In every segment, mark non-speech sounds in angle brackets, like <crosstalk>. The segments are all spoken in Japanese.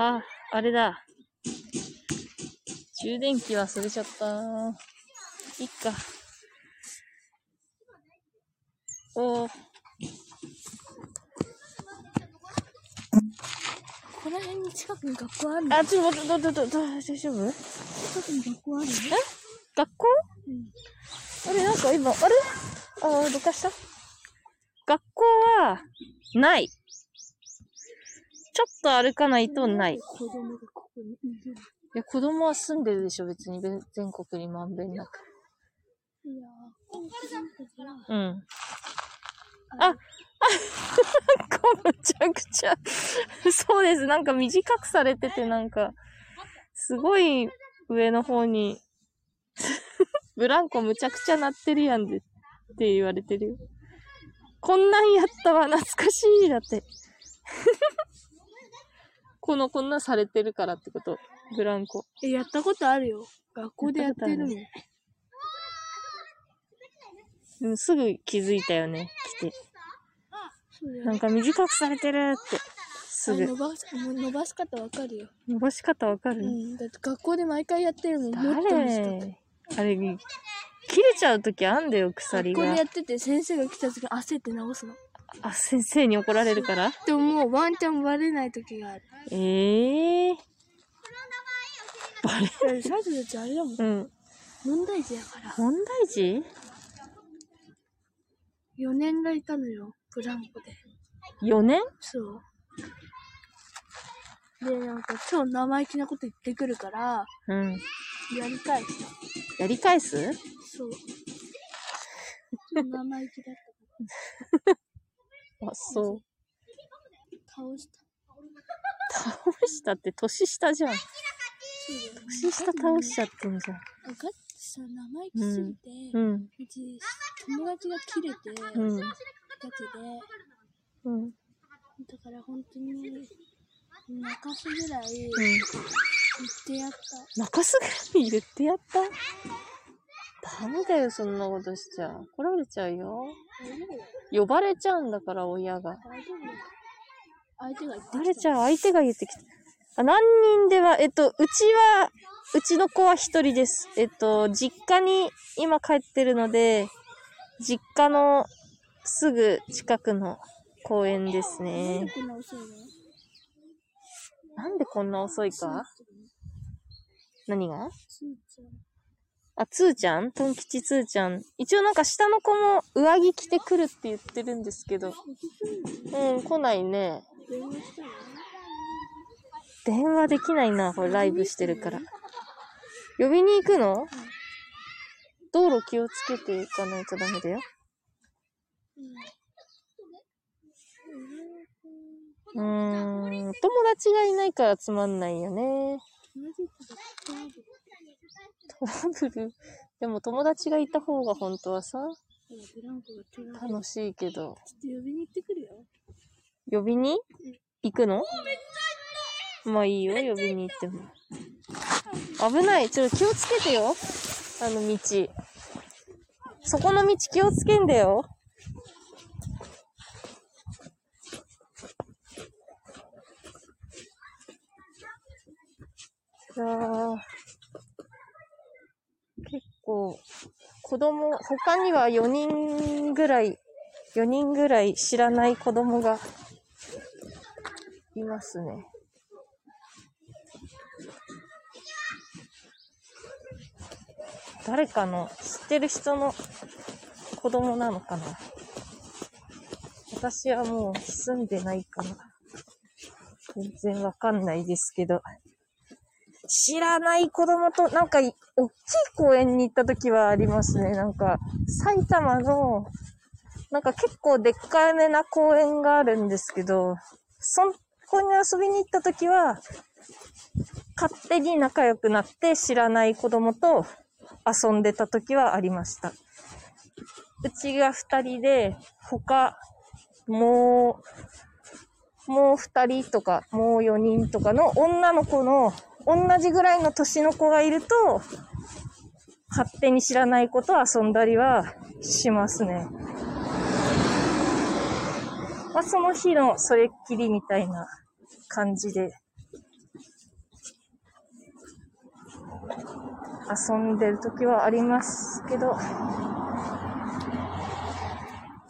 あ、あれだ。充電器忘れちゃった。いっか。おー。この辺に近くに学校あるの？あ、ちょっと待って、ど、ど、ど、大丈夫？近くに学校あるの学校？あれ、なんか今、あれ？あ、どかした？学校は、ない。ちょっと歩かないとない。いや、子供は住んでるでしょ、別に。べ全国にまんべんなく。うん。ああ、むちゃくちゃ。そうです。なんか短くされてて、なんか、すごい上の方に、ブランコむちゃくちゃ鳴ってるやんでって言われてるよ。こんなんやったわ、懐かしい。だって。この、こんなんされてるからってこと？ブランコ。え、やったことあるよ。学校でやってるもん。うんすぐ気づいたよね、来て。なんか短くされてるって。すぐあ伸。ばす伸ばし方わかるよ。伸ばし方わかる、うん。だって学校で毎回やってるもん。誰？あれ、切れちゃうときあんだよ、鎖が学校でや。ってて先生が来た時焦って直すの。あ、先生に怒られるから？でももうワンチャンバレない時がある。ええー。バレだって最初たちあれだもん。うん。問題児やから。問題児？4年がいたのよ。ブランコで。?4 年？そう。で、なんか超生意気なこと言ってくるから、うん。やり返した。やり返す？そう。超生意気だった。<laughs> あ、そう。倒した。倒したって年下じゃん。年下倒しちゃってんじゃん。あガッツさ、生意気すぎて、う。うんち友達が切れて、うん。ガチで、うん。だから本当に、泣かすぐらい言っうん。てやった。泣かすぐらい言ってやったダメだよ、そんなことしちゃ。怒られちゃうよ。呼ばれちゃうんだから、親が。相手が言ってバレちゃう、相手が言ってきた。あ、何人では、えっと、うちは、うちの子は一人です。えっと、実家に今帰ってるので、実家のすぐ近くの公園ですねなんでこんな遅いか？何が？あ、つーちゃん？トン吉つーちゃん。一応なんか下の子も上着着てくるって言ってるんですけど。うん、来ないね。電話したの電話できないな、これライブしてるから。呼びに行くの？道路気をつけていかないとダメだよ。うーん、友達がいないからつまんないよね。トラブル？でも友達がいた方が本当はさ。楽しいけど。ちょっと呼びに行ってくるよ。呼びに？行くの？まあいいよ、呼びに行っても。危ない。ちょっと気をつけてよ。あの道。そこの道気をつけんだよ。いやー結構、子供、他には4人ぐらい、4人ぐらい知らない子供がいますね。誰かの知ってる人の子供なのかな？私はもう住んでないから、全然わかんないですけど。知らない子供と、なんか、大きい公園に行った時はありますね。なんか、埼玉の、なんか結構でっかいめな公園があるんですけど、そこに遊びに行った時は、勝手に仲良くなって知らない子供と遊んでた時はありました。うちが二人で、他、もう、もう二人とか、もう四人とかの女の子の、同じぐらいの年の子がいると、勝手に知らないこと遊んだりはしますね。まあ、その日のそれっきりみたいな感じで、遊んでる時はありますけど、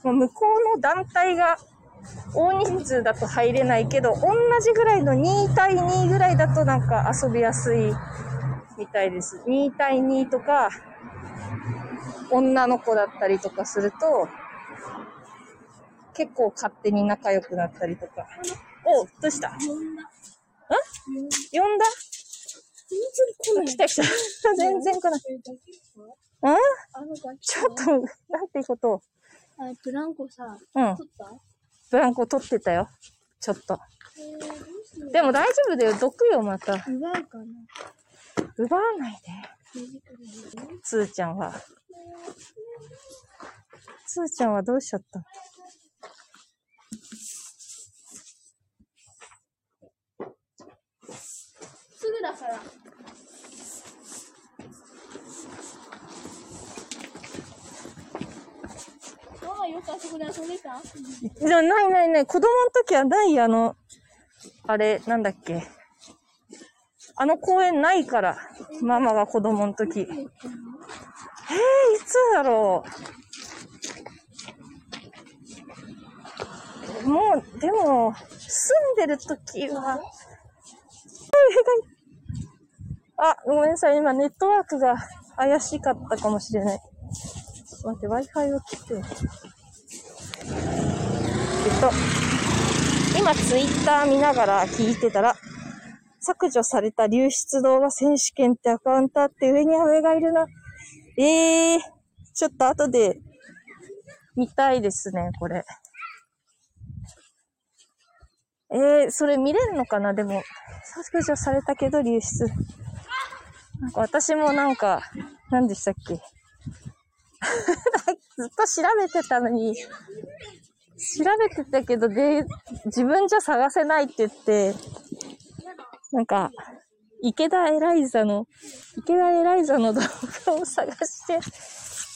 もう向こうの団体が大人数だと入れないけど、同じぐらいの2対2ぐらいだとなんか遊びやすいみたいです。2対2とか、女の子だったりとかすると、結構勝手に仲良くなったりとか。おうどうした？ん呼んだ？来た来た。全然来ない。<laughs> んちょっと、なんていうこと？をあ、ブランコさ、うん。取った？ブランコ取ってたよ。ちょっと。でも大丈夫だよ。毒よ、また。奪うかな奪わないで。つーちゃんは。つーちゃんはどうしちゃった？すぐだから。よくあそこで遊んでた？じゃないないない。子供の時はない、あの、あれ、なんだっけ。あの公園ないから。ママが子供の時。えー、いつだろう。もう、でも、住んでる時は、<laughs> あ、ごめんなさい。今ネットワークが怪しかったかもしれない。待って、Wi-Fi を切って。えっと、今ツイッター見ながら聞いてたら、削除された流出動画選手権ってアカウントあって上に上がいるな。ええー、ちょっと後で見たいですね、これ。えー、それ見れるのかな？でも、削除されたけど流出。なんか私もなんか、何でしたっけ？<laughs> ずっと調べてたのに、調べてたけど、で、自分じゃ探せないって言って、なんか、池田エライザの、池田エライザの動画を探して、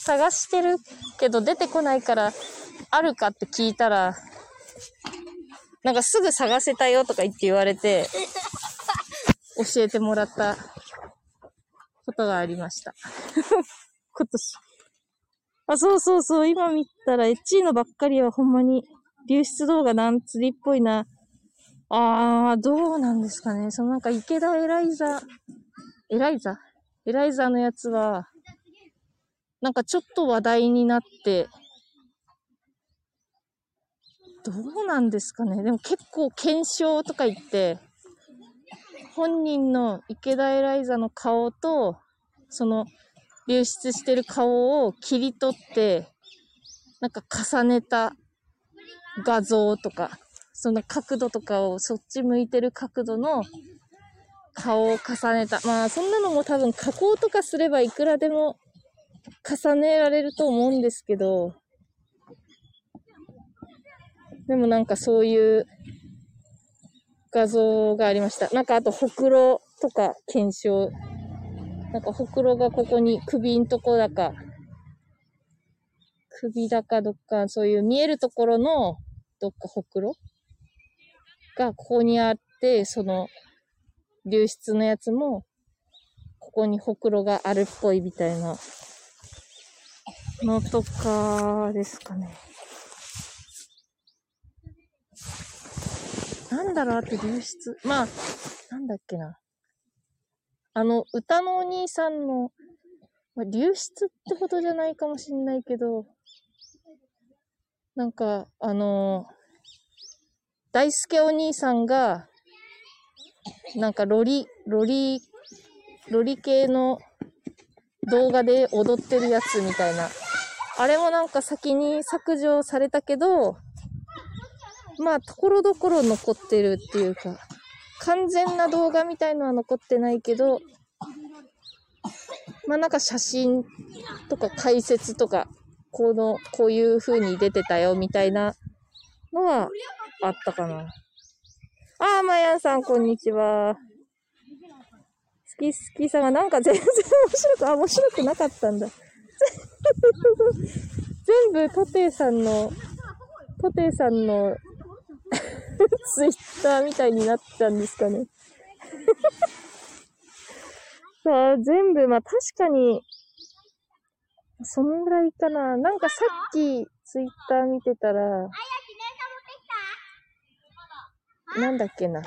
探してるけど出てこないから、あるかって聞いたら、なんかすぐ探せたよとか言って言われて、教えてもらったことがありました。<laughs> 今年。あ、そうそうそう、今見たら、エッチーのばっかりはほんまに、流出動画なん釣りっぽいな。あー、どうなんですかね。そのなんか池田エライザ、エライザ？エライザのやつは、なんかちょっと話題になって、どうなんですかね。でも結構検証とか言って、本人の池田エライザの顔と、その流出してる顔を切り取って、なんか重ねた画像とか、その角度とかをそっち向いてる角度の顔を重ねた。まあそんなのも多分加工とかすればいくらでも重ねられると思うんですけど、でもなんかそういう画像がありました。なんかあとほくろとか検証。なんかほくろがここに首んとこだか、首だかどっか、そういう見えるところのどっかほくろがここにあって、その流出のやつも、ここにほくろがあるっぽいみたいなのとかですかね。なんだろう、あと流出。まあ、なんだっけな。あの、歌のお兄さんの、ま、流出ってほどじゃないかもしんないけど、なんか、あの大輔お兄さんが、なんかロリ、ロリ、ロリ系の動画で踊ってるやつみたいな。あれもなんか先に削除されたけど、まあ、ところどころ残ってるっていうか、完全な動画みたいのは残ってないけど、まあなんか写真とか解説とか、この、こういう風に出てたよみたいなのはあったかな。あー、まやんさん、こんにちは。好き好きさんがなんか全然面白く、あ、面白くなかったんだ。全部、トテイさんの、トテイさんの <laughs> ツイッターみたいになったんですかね。<laughs> さ、全部、まあ確かに、そんぐらいかな。なんかさっき、ツイッター見てたら、なんだっけな。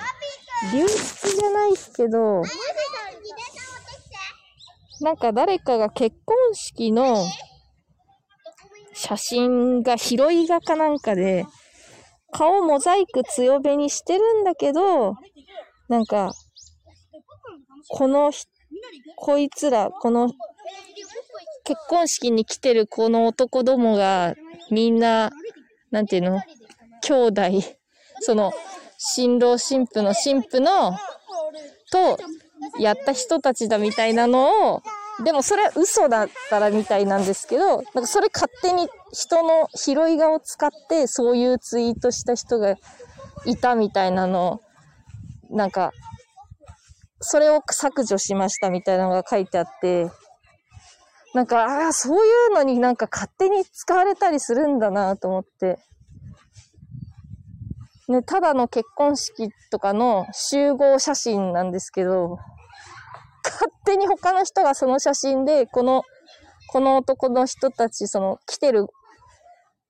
流出じゃないけど、なんか誰かが結婚式の写真が拾い画かなんかで、顔モザイク強めにしてるんだけど、なんか、この、こいつら、この結婚式に来てるこの男どもが、みんな、なんていうの？兄弟、その、新郎新婦の新婦の、と、やった人たちだみたいなのを、でもそれは嘘だったらみたいなんですけど、なんかそれ勝手に人の拾い画を使ってそういうツイートした人がいたみたいなのを、なんか、それを削除しましたみたいなのが書いてあって、なんか、ああ、そういうのになんか勝手に使われたりするんだなと思って。ね、ただの結婚式とかの集合写真なんですけど、勝手に他の人がその写真で、この、この男の人たち、その来てる、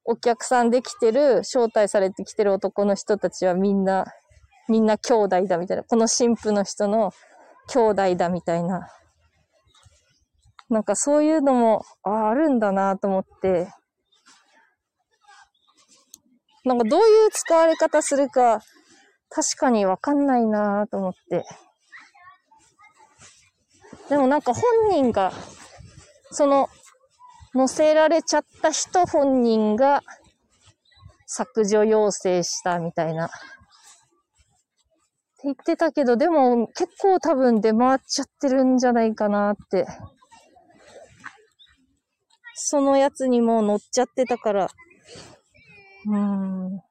お客さんで来てる、招待されて来てる男の人たちはみんな、みんな兄弟だみたいな。この神父の人の兄弟だみたいな。なんかそういうのも、ああ、るんだなと思って。なんかどういう使われ方するか、確かにわかんないなと思って。でもなんか本人が、その、載せられちゃった人本人が削除要請したみたいな。って言ってたけど、でも結構多分出回っちゃってるんじゃないかなって。そのやつにも乗っちゃってたから。うーん。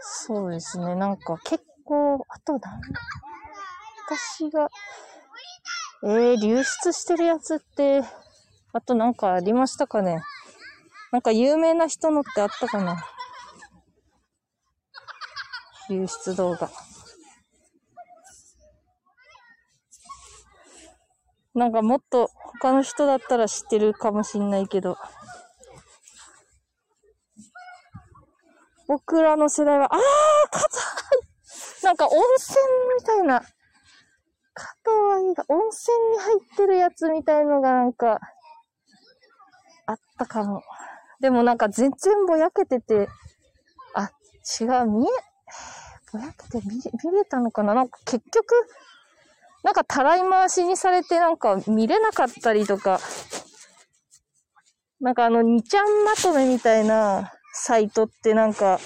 そうですね。なんか結構、あとなん私が、えー、流出してるやつって、あとなんかありましたかね？なんか有名な人のってあったかな？流出動画。なんかもっと他の人だったら知ってるかもしんないけど。僕らの世代は、あー硬いなんか温泉みたいな。加藤愛が温泉に入ってるやつみたいのがなんか、あったかも。でもなんか全然ぼやけてて、あ、違う、見え、ぼやけて見見れたのかな？なんか結局、なんかたらい回しにされてなんか見れなかったりとか、なんかあの2ちゃんまとめみたいなサイトってなんか、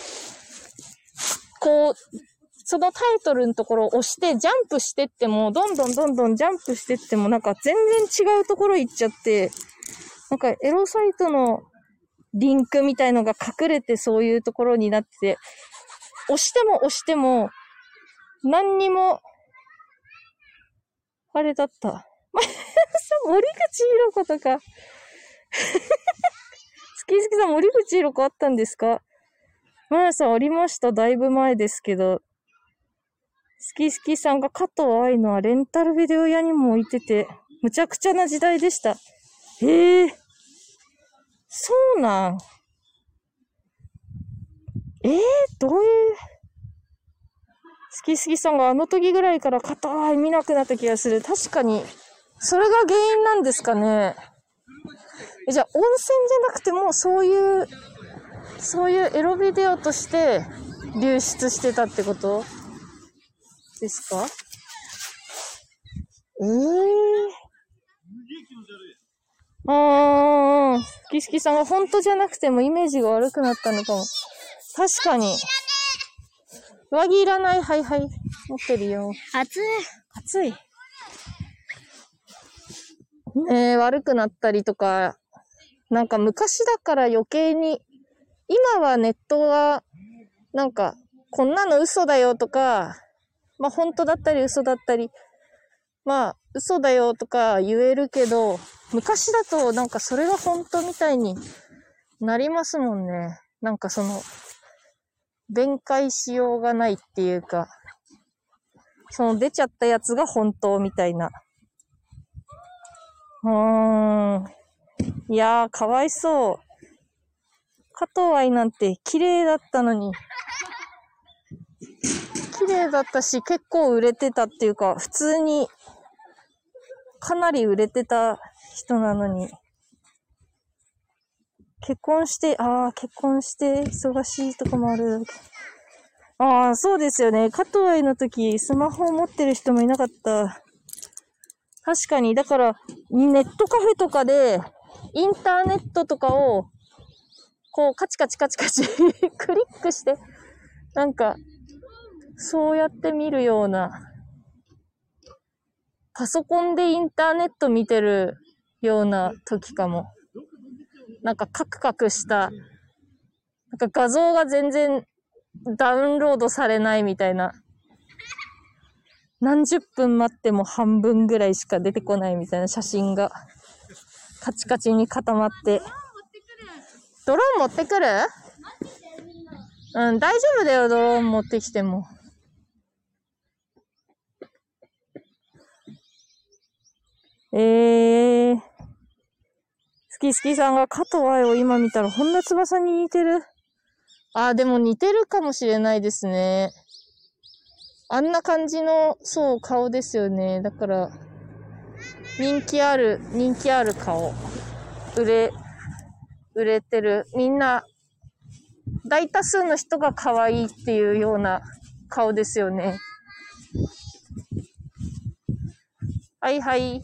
こう、そのタイトルのところを押してジャンプしてっても、どんどんどんどんジャンプしてってもなんか全然違うところ行っちゃって、なんかエロサイトのリンクみたいのが隠れてそういうところになってて、押しても押しても、何にも、あれだった。<laughs> 森口博子とか。<laughs> スキースキさん、森口博子あったんですか？まやさんありました？だいぶ前ですけど。スキースキさんが加藤愛のはレンタルビデオ屋にも置いてて、むちゃくちゃな時代でした。へえ。そうなん。えー、どういう？好き好きさんがあの時ぐらいから硬い見なくなった気がする。確かに。それが原因なんですかね。じゃあ温泉じゃなくてもそういう、そういうエロビデオとして流出してたってこと？ですか？ええー。あー、好き好きさんが本当じゃなくてもイメージが悪くなったのかも。確かに。上着いらない。はいはい。持ってるよ。暑い。暑い。ねえ、悪くなったりとか、なんか昔だから余計に、今はネットは、なんか、こんなの嘘だよとか、まあ本当だったり嘘だったり、まあ嘘だよとか言えるけど、昔だとなんかそれが本当みたいになりますもんね。なんかその、弁解しようがないっていうか、その出ちゃったやつが本当みたいな。うーん。いやー、かわいそう。加藤愛なんて綺麗だったのに。綺麗だったし、結構売れてたっていうか、普通に、かなり売れてた人なのに。結婚して、ああ、結婚して忙しいとかもある。ああ、そうですよね。加藤愛の時、スマホを持ってる人もいなかった。確かに、だから、ネットカフェとかで、インターネットとかを、こう、カチカチカチカチ <laughs> クリックして、なんか、そうやって見るような、パソコンでインターネット見てるような時かも。なんかカクカクした、なんか画像が全然ダウンロードされないみたいな。何十分待っても半分ぐらいしか出てこないみたいな写真がカチカチに固まって。ドローン持ってくる？うん、大丈夫だよ、ドローン持ってきても。えー。スキスキさんが加藤愛を今見たら本田翼に似てる。あー、でも似てるかもしれないですね。あんな感じの、そう、顔ですよね。だから、人気ある、人気ある顔。売れ、売れてる。みんな、大多数の人が可愛いっていうような顔ですよね。はいはい。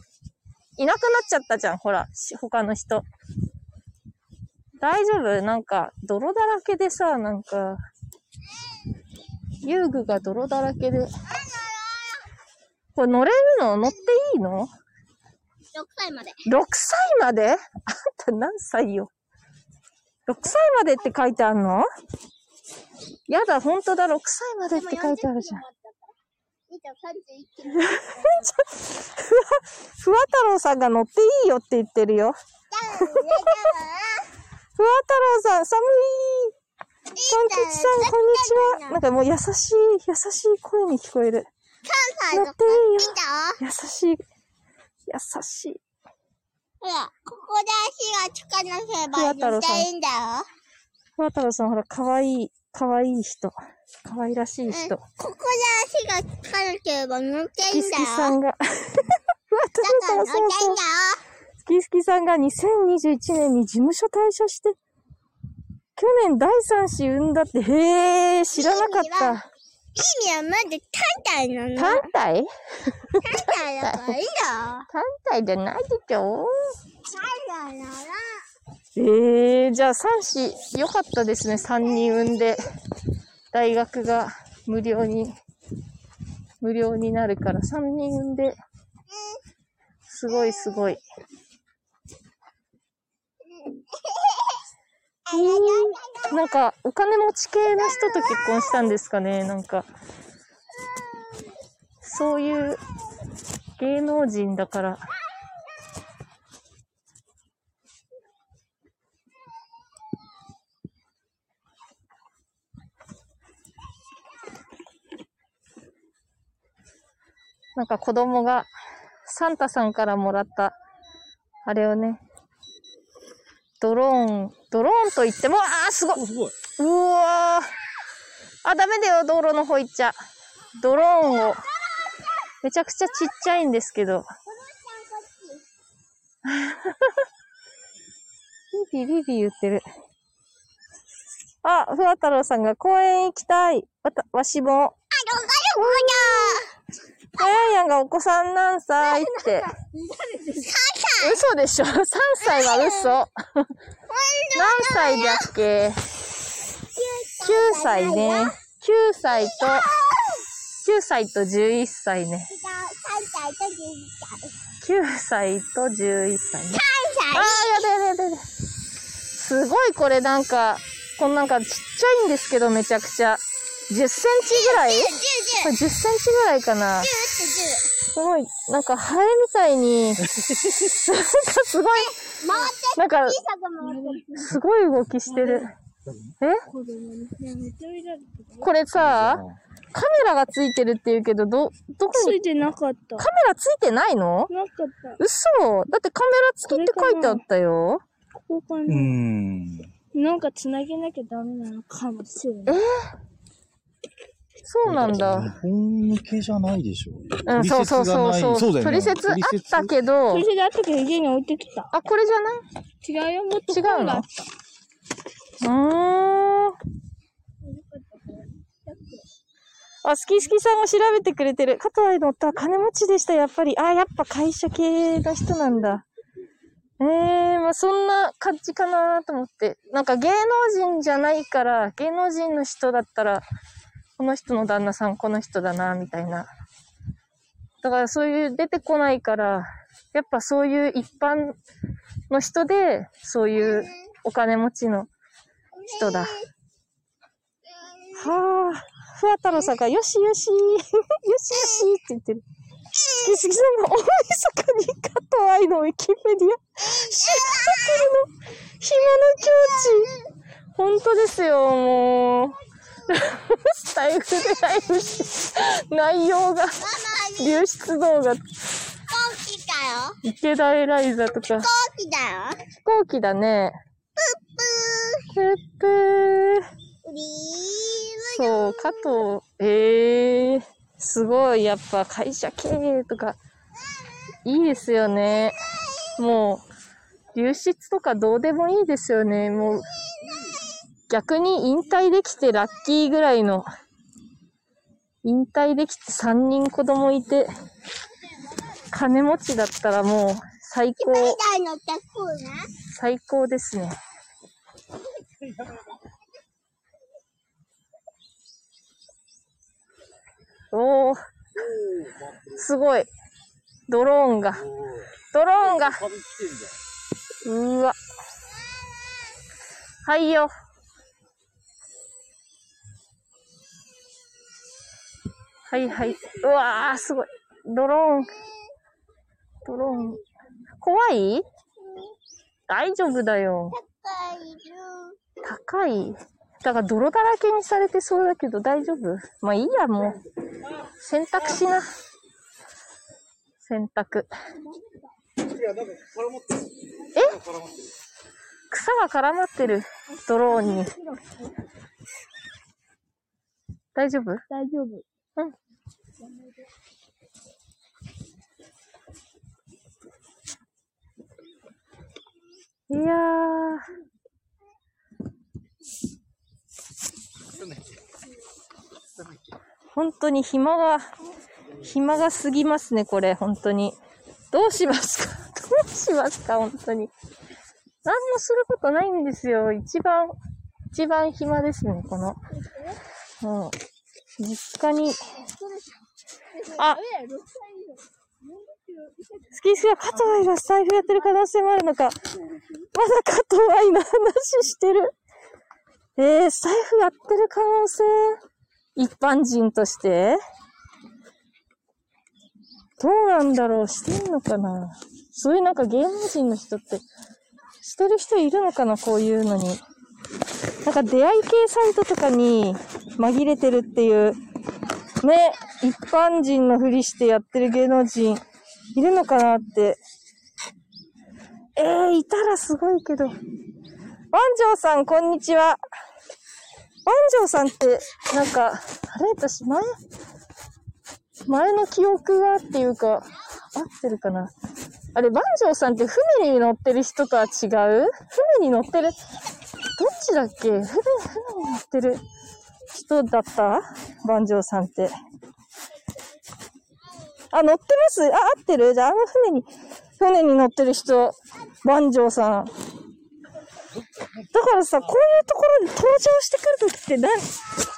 いなくなっちゃったじゃん、ほら、し他の人。大丈夫？なんか、泥だらけでさ、なんか、遊具が泥だらけで。これ乗れるの？乗っていいの？6歳まで。?6 歳まで？あんた何歳よ ?6 歳までって書いてあるの？やだ、ほんとだ、6歳までって書いてあるじゃん。。2.31キロ。<laughs> ふわ太郎さんが乗っていいよって言ってるよ。ふわ太郎さん、寒いトン吉さん、こんにちは。なんかもう優しい、優しい声に聞こえる。乗っていいよ。優しい、優しい。ほら、ここで足がつかなければ乗っていいんだよ。ふわ太郎さん、ほら、かわいい、かわいい人。かわいらしい人。ここで足がつかなければ乗ってスキスいいんだよ。キさんが、ふわ太だから郎さん、そうそう。スキスキさんが <laughs> 2021年に事務所退社して、去年第三子産んだって、へえ、知らなかった。意味はまず単体なの？単体？単体だからいいよ。<laughs> 単体じゃないでしょ単体なら。ええー、じゃあ三子、よかったですね。三人産んで、大学が無料に、無料になるから、三人産んで、すごいすごい。えー、なんか、お金持ち系の人と結婚したんですかね？なんか、そういう芸能人だから、なんか子供がサンタさんからもらった、あれをね、ドローン、ドローンと言っても、あーすごいおすごい。うわーあ、ダメだよ、道路の方行っちゃ。ドローンを、めちゃくちゃちっちゃいんですけど。ビビビビ言ってる。あ、ふわ太郎さんが公園行きたい。わた、わしも。あややんがお子さん何歳って。<laughs> 嘘でしょ ?3 歳は嘘。何歳だっけ ?9 歳ね。9歳と、9歳と11歳ね。9歳と11歳ね。ああ、やだやだやだ。すごいこれなんか、このなんかちっちゃいんですけどめちゃくちゃ。10センチぐらい？これ10センチぐらいかな。すごい、なんかハエみたいに、なんかすごい、なんか、すごい動きしてる。子供に。ねめっちゃ見られてた。これさ、カメラがついてるって言うけど、ど、どこに、ついてなかった。カメラついてないの？なかった。嘘だってカメラ付きって書いてあったよ。ここかうな。ん。なんか繋げなきゃダメなのかもしれない。そうなんだ。日本向けじゃないでしょ。うん、そうそうそうそう。そうだよね。取説あったけどそ、れであったけど家に置いてきた。あ、これじゃない？違うよ、もっと違うの？ん。あ、スキスキさんが調べてくれてる。加藤愛の夫は金持ちでした、やっぱり。あ、やっぱ会社系の人なんだ。ええまあそんな感じかなと思って。なんか芸能人じゃないから、芸能人の人だったら、この人の旦那さんこの人だな、みたいな。だからそういう出てこないから、やっぱそういう一般の人で、そういうお金持ちの人だ。はあ、ふわ太郎さんが、よしよし、<laughs> よしよしって言ってる。すきすきさんが、大晦日に加藤愛のウィキペディア、シアトルの暇の境地。本当ですよ、もう。スタイフでライブし、内容が、流出動画、飛行機だよ。池田エライザとか、飛行機だよ。飛行機だね。ぷっぷー。うりそう、加藤、ええすごい、やっぱ会社経営とか、いいですよね。もう、流出とかどうでもいいですよね。もう、逆に引退できてラッキーぐらいの、引退できて3人子供いて、金持ちだったらもう、最高。最高ですね。おー、すごい。ドローンが。ドローンが。うわ。はいよ。はいはい。うわー、すごい。ドローン。ドローン。怖い？大丈夫だよ。高いる。高いだから泥だらけにされてそうだけど大丈夫？まあいいや、もう。洗濯しな。洗濯。え？草が絡まってる。ドローンに。大丈夫？大丈夫。いやー。本当に暇が、暇が過ぎますね、これ、本当に。どうしますか？<laughs> どうしますか、本当に。何もすることないんですよ。一番、一番暇ですね、この。もう、実家に。あ、スキースが加藤愛が財布やってる可能性もあるのか。まだ加藤愛の話してる。えー、財布やってる可能性？一般人として？どうなんだろう？してんのかな？そういうなんか芸能人の人って、してる人いるのかな？こういうのに。なんか出会い系サイトとかに紛れてるっていう、ね、一般人のふりしてやってる芸能人いるのかなって。えー、いたらすごいけど。万丈さん、こんにちは。万丈さんって、なんか、あれ？私前、前の記憶がっていうか、合ってるかな。あれ、万丈さんって船に乗ってる人とは違う？船に乗ってる、どっちだっけ？船、船に乗ってる人だった？万丈さんって。あ、乗ってます？あ、合ってる？じゃあ、あの船に、船に乗ってる人、万丈さん。だからさ、こういうところに登場してくるときって何、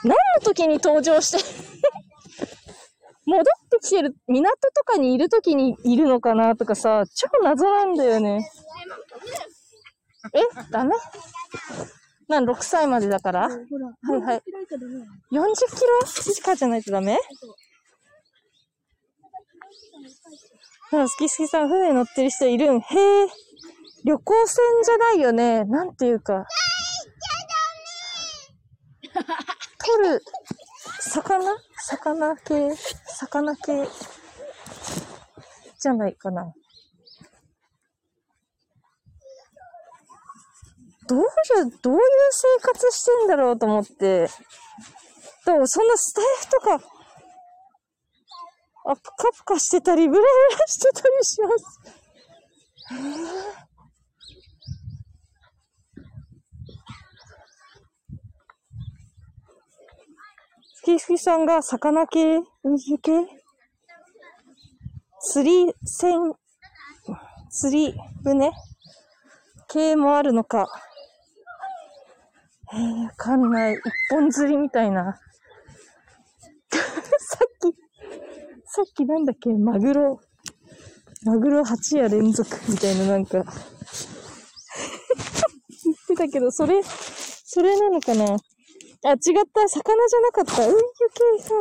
何の時に登場して、<laughs> 戻ってきてる、港とかにいるときにいるのかなとかさ、超謎なんだよね。え？ダメ？なん、6歳までだから？はいはい。開いたらダメなの40キロ？以下じゃないとダメ？なんか好き好きさん、船乗ってる人いるん？へえ。旅行船じゃないよね。なんていうか。取る、魚？魚系？魚系？じゃないかな。どういう、どういう生活してんだろうと思って。でもそんなスタイフとか、あ、ぷかぷかしてたり、ブラブラしてたりします。スキスキさんが魚系、海系？釣り船、釣り船系もあるのか。えー、わかんない。一本釣りみたいな。<laughs> さっき、さっきなんだっけ？マグロ。マグロ8夜連続みたいななんか。<laughs> 言ってたけど、それ、それなのかな？あ、違った。魚じゃなかった。運輸系か。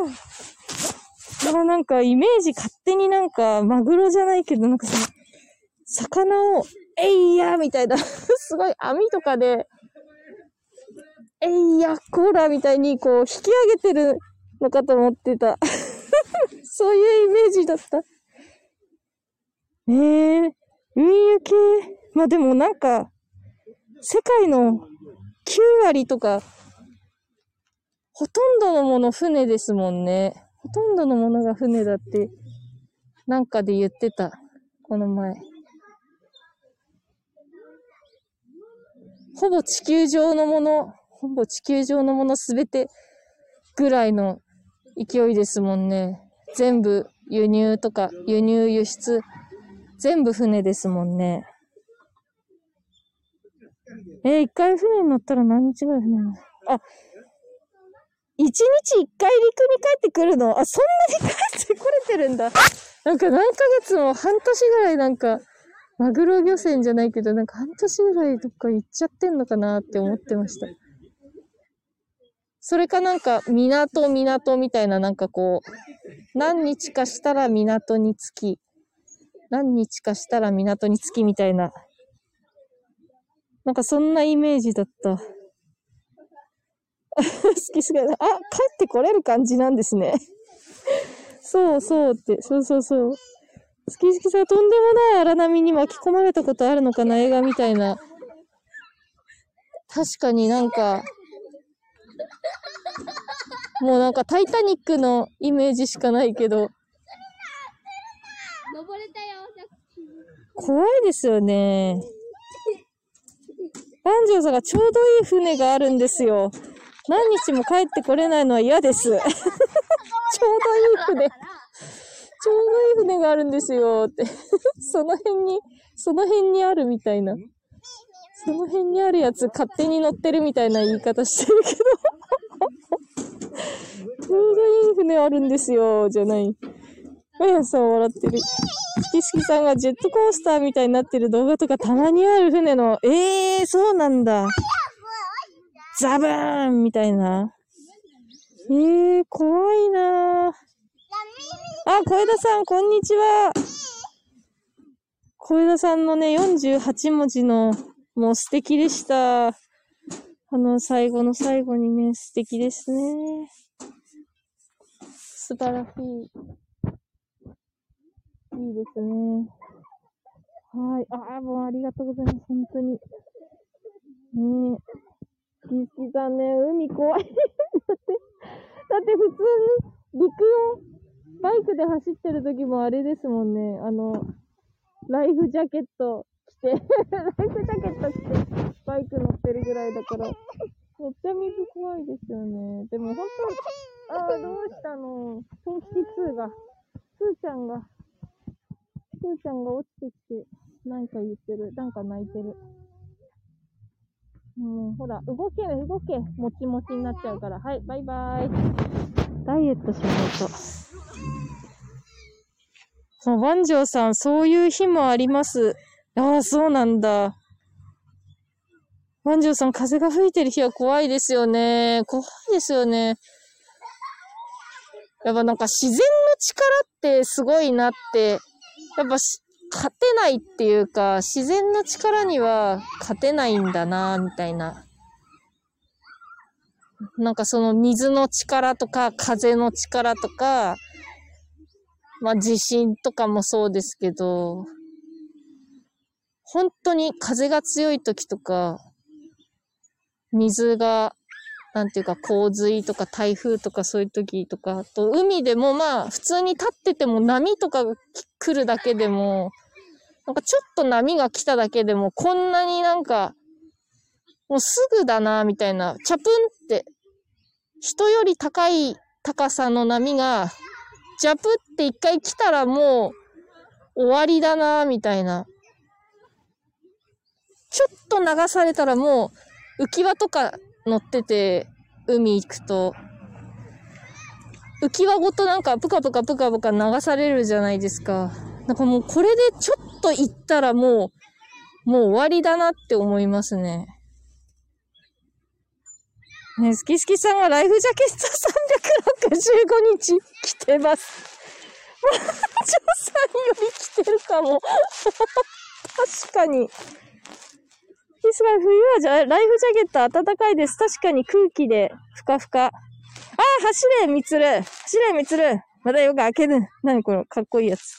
だからなんかイメージ勝手になんかマグロじゃないけど、なんかその、魚を、えいやみたいな、<laughs> すごい網とかで、えいや、コーラみたいにこう引き上げてるのかと思ってた。<laughs> そういうイメージだった。ええ運輸系。まあでもなんか、世界の9割とか、ほとんどのもの船ですもんね。ほとんどのものが船だって、なんかで言ってた。この前。ほぼ地球上のもの、ほぼ地球上のものすべてぐらいの勢いですもんね。全部輸入とか輸入輸出、全部船ですもんね。えー一回船に乗ったら何日ぐらい船に乗るあ、一日一回陸に帰ってくるの？あ、そんなに帰ってこれてるんだ。なんか何ヶ月も半年ぐらいなんか、マグロ漁船じゃないけど、なんか半年ぐらいどっか行っちゃってんのかなって思ってました。それかなんか、港、港みたいな、なんかこう、何日かしたら港に着き、何日かしたら港に着きみたいな。なんかそんなイメージだった。<laughs> 好きすぎる。あ、帰ってこれる感じなんですね。<laughs> そうそうって、そうそうそう。好き好きさん、とんでもない荒波に巻き込まれたことあるのかな映画みたいな。確かになんか、もうなんかタイタニックのイメージしかないけど、登れたよ。怖いですよね。バンジョーさんがちょうどいい船があるんですよ。何日も帰ってこれないのは嫌です。<laughs> ちょうどいい船。ちょうどいい船があるんですよって。その辺に、その辺にあるみたいな。その辺にあるやつ勝手に乗ってるみたいな言い方してるけど。ちょうどいい船あるんですよ、じゃない。マヤさん笑ってる。好き好きさんがジェットコースターみたいになってる動画とかたまにある船の、ええー、そうなんだ。ザブーンみたいな。ええー、怖いな。あ、小枝さん、こんにちは。小枝さんのね、48文字の、もう素敵でした。あの、最後の最後にね、素敵ですね。素晴らしい。いいですね。はい。ああ、もうありがとうございます。本当に。ねえ。キスキさんね、海怖い。だって、だって普通に陸をバイクで走ってる時もあれですもんね。あの、ライフジャケット着て、<laughs> ライフジャケット着て、バイク乗ってるぐらいだから、めっちゃ水怖いですよね。でも本当、ああ、どうしたの？トンキ2が、スーちゃんが、スーちゃんが落ちてきて、なんか言ってる。なんか泣いてる。もう、ほら、動け、動け。もちもちになっちゃうから。はい、バイバイ。ダイエットしないと。そう、万丈さん、そういう日もあります。ああ、そうなんだ。万丈さん、風が吹いてる日は怖いですよね。怖いですよね。やっぱなんか自然の力ってすごいなって、やっぱし勝てないっていうか、自然の力には勝てないんだな、みたいな。なんかその水の力とか風の力とか、まあ地震とかもそうですけど、本当に風が強い時とか、水が、なんていうか洪水とか台風とかそういう時とか、あと海でもまあ普通に立ってても波とかが来るだけでも、なんかちょっと波が来ただけでもこんなになんか、もうすぐだな、みたいな、チャプンって、人より高い高さの波が、ジャプって一回来たらもう終わりだな、みたいな。ちょっと流されたらもう浮き輪とか乗ってて海行くと、浮き輪ごとなんかプカプカプカプカ流されるじゃないですか。なんかもうこれでちょっと行ったらもう、もう終わりだなって思いますね。ね、スキスキさんがライフジャケット365日着てます。<laughs> まあ、ジョさんより着てるかも。<laughs> 確かに。ですが、冬はじゃ、ライフジャケット暖かいです。確かに空気で、ふかふか。ああ、走れ、みつる。走れ、みつる。まだよく開ける。何これ、かっこいいやつ。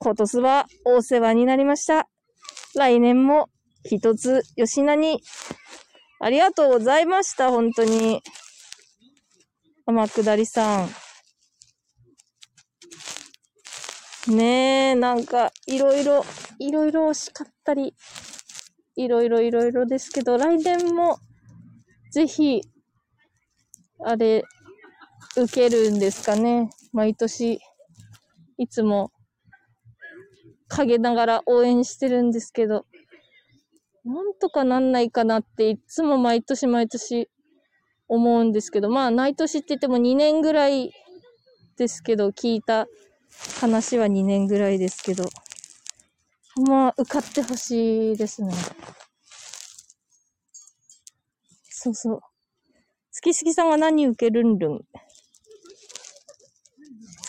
今年はお世話になりました。来年も一つ吉名にありがとうございました、本当に。天下りさん。ねえ、なんか、いろいろ、いろいろ惜しかったり、いろいろいろいろですけど、来年も、ぜひ、あれ、受けるんですかね。毎年、いつも、陰ながら応援してるんですけど、なんとかなんないかなっていつも毎年毎年思うんですけど、まあ、毎年って言っても2年ぐらいですけど、聞いた話は2年ぐらいですけど、まあ、受かってほしいですね。そうそう。好きすぎさんが何受けるんるん。好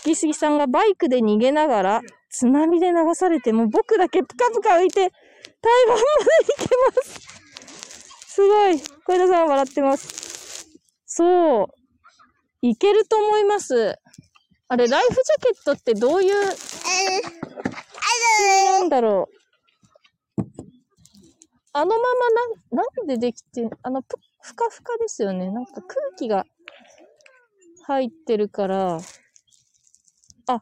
きすぎさんがバイクで逃げながら、津波で流されても僕だけプカプカ浮いて、台湾まで行けます。すごい。小枝さん笑ってます。そう。いけると思います。あれ、ライフジャケットってどういう、なんだろう。あのままな、なんでできてん、あの、ぷふかふかですよね。なんか空気が入ってるから、あ、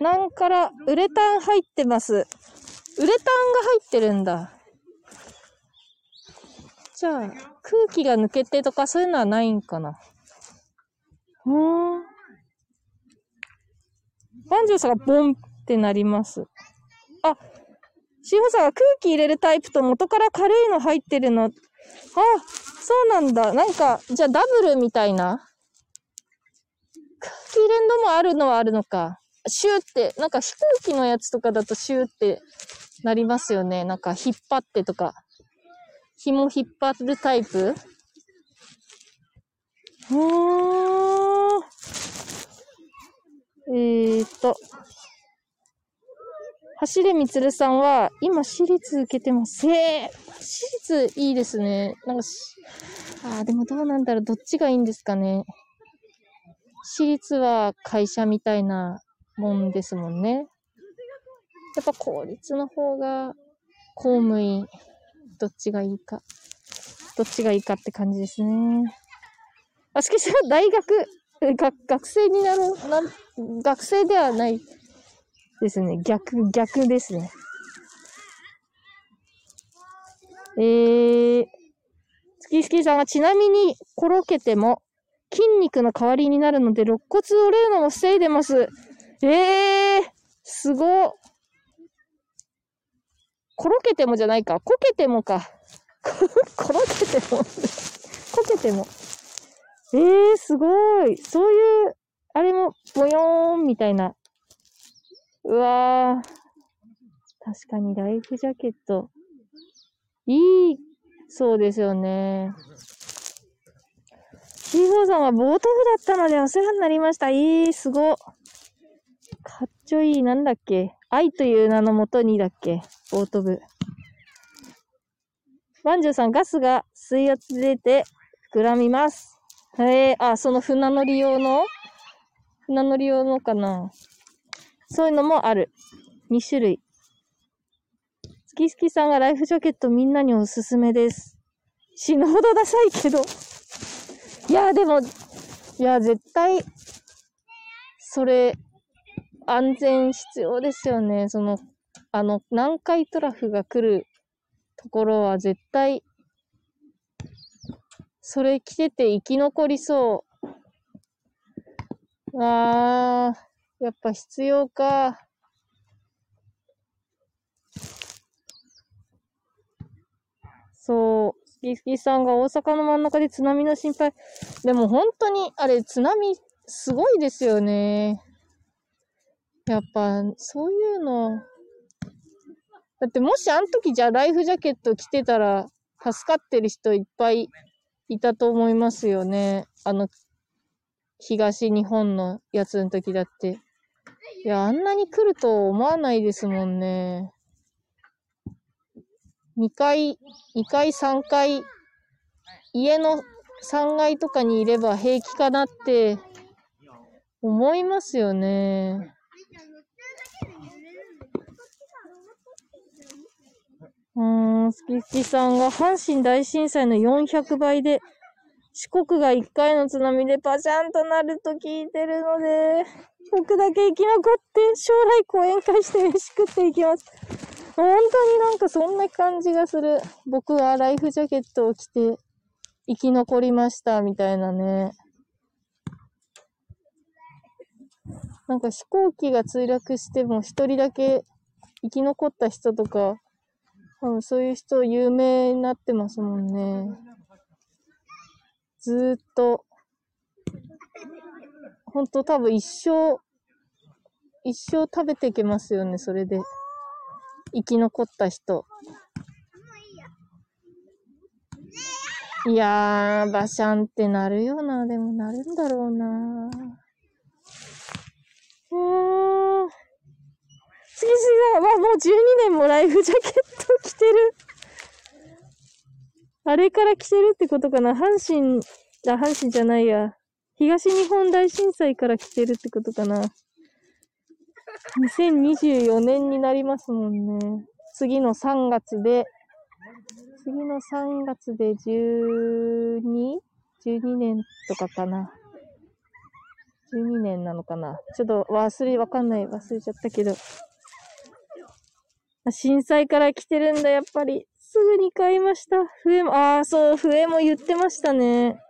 なんから、ウレタン入ってます。ウレタンが入ってるんだ。じゃあ、空気が抜けてとかそういうのはないんかな。うーん。バンジョーさんがボンってなります。あ、シーホさんが空気入れるタイプと元から軽いの入ってるの。あ、そうなんだ。なんか、じゃあダブルみたいな空気入れんのもあるのはあるのか。シューって、なんか飛行機のやつとかだとシューってなりますよね。なんか引っ張ってとか。紐引っ張るタイプうーん。えーっと。走れみつるさんは、今、私立受けてます。へえ、私立いいですね。なんかし、あーでもどうなんだろう。どっちがいいんですかね。私立は会社みたいなもんですもんね。やっぱ公立の方が公務員、どっちがいいか。どっちがいいかって感じですね。あすきさん、大学、えが学生になる、なん、学生ではないですね。逆、逆ですね。えー、スキースキーさんがちなみに、ころけても筋肉の代わりになるので、肋骨折れるのも防いでます。えー、すごっ。ころけてもじゃないか。こけてもか。ころけても。こけても。えー、すごい。そういう、あれも、ぼよーんみたいな。うわー。確かにライフジャケット。いい、そうですよね。シーフォーさんはボート部だったのでお世話になりました。えー、すご。かっちょいい。なんだっけ愛という名のもとにだっけボート部。バンジョーさん、ガスが水圧出て膨らみます。へえ、あ、その船乗り用の？船乗り用のかなそういうのもある。2種類。スキスキさんがライフジャケットみんなにおすすめです。死ぬほどダサいけど。いや、でも、いや、絶対、それ、安全必要ですよね。その、あの、南海トラフが来るところは絶対、それ着てて生き残りそう。あー、やっぱ必要か。そう。スキスキさんが大阪の真ん中で津波の心配。でも本当に、あれ、津波、すごいですよね。やっぱ、そういうの。だってもしあの時じゃあライフジャケット着てたら、助かってる人いっぱいいたと思いますよね。あの、東日本のやつの時だって。いや、あんなに来ると思わないですもんね。2階、2階、3階、家の3階とかにいれば平気かなって思いますよね。うーん、スキスキさんが阪神大震災の400倍で、四国が1回の津波でパチャンとなると聞いてるので、僕だけ生き残って将来講演会して飯食っていきます。本当になんかそんな感じがする。僕はライフジャケットを着て生き残りましたみたいなね。なんか飛行機が墜落しても一人だけ生き残った人とか、多分そういう人有名になってますもんね。ずっと、ほんと多分一生、一生食べていけますよね、それで。生き残った人。いやー、バシャンってなるよな。でもなるんだろうな。うーん。次々だ。わ、もう12年もライフジャケット着てる。あれから着てるってことかな？阪神、あ、阪神じゃないや。東日本大震災から着てるってことかな？2024年になりますもんね。次の3月で、次の3月で 12?12 年とかかな。12年なのかな？ちょっと忘れ、わかんない。忘れちゃったけど。震災から来てるんだ、やっぱり。すぐに買いました。笛も、ああ、そう、笛も言ってましたね。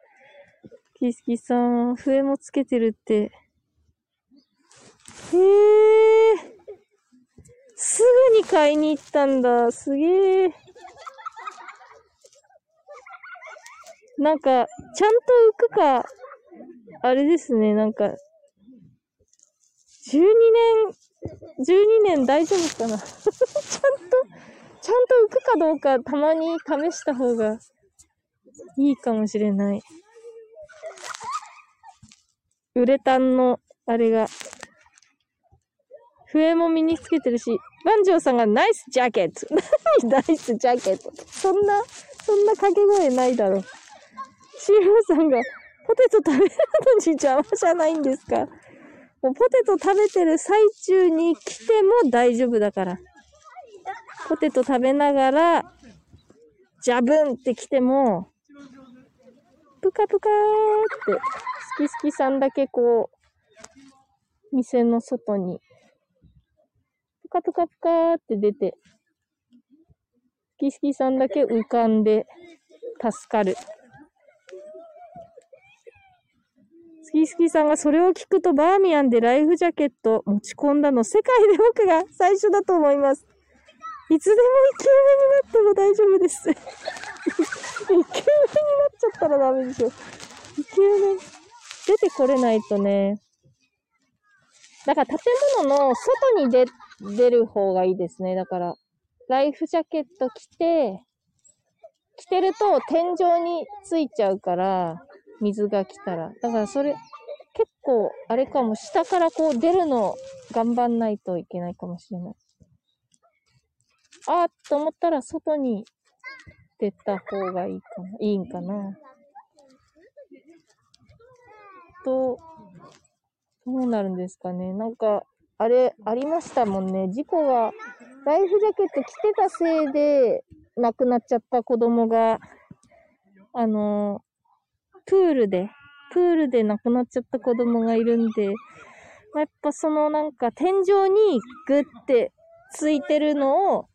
キスキさん、笛もつけてるって。へえ。すぐに買いに行ったんだ。すげえ。なんか、ちゃんと浮くか、あれですね、なんか、12年、12年大丈夫かな <laughs> ちゃんと、ちゃんと浮くかどうかたまに試した方がいいかもしれない。ウレタンの、あれが、笛も身につけてるし、バンジョーさんがナイスジャケット。何 <laughs> ナイスジャケットそんな、そんな掛け声ないだろ。シーローさんが、ポテト食べるのに邪魔じゃないんですか？もうポテト食べてる最中に来ても大丈夫だから。ポテト食べながら、ジャブンって来ても、プカプカーって、スキスキさんだけこう、店の外に、プカプカプカーって出て、スキスキさんだけ浮かんで、助かる。スキスキさんがそれを聞くとバーミヤンでライフジャケット持ち込んだの世界で僕が最初だと思います。いつでもイケメンになっても大丈夫です。イケメンになっちゃったらダメでしょ。イケメン。出てこれないとね。だから建物の外に出、出る方がいいですね。だから、ライフジャケット着て、着てると天井についちゃうから、水が来たら。だからそれ、結構、あれかも、下からこう出るの頑張んないといけないかもしれない。あーと思ったら外にてた方がいいかな、いいんかな。と、どうなるんですかね。なんか、あれ、ありましたもんね。事故が、ライフジャケット着てたせいで、亡くなっちゃった子供が、あの、プールで、プールで亡くなっちゃった子供がいるんで、まあやっぱそのなんか天井にグッてついてるのを、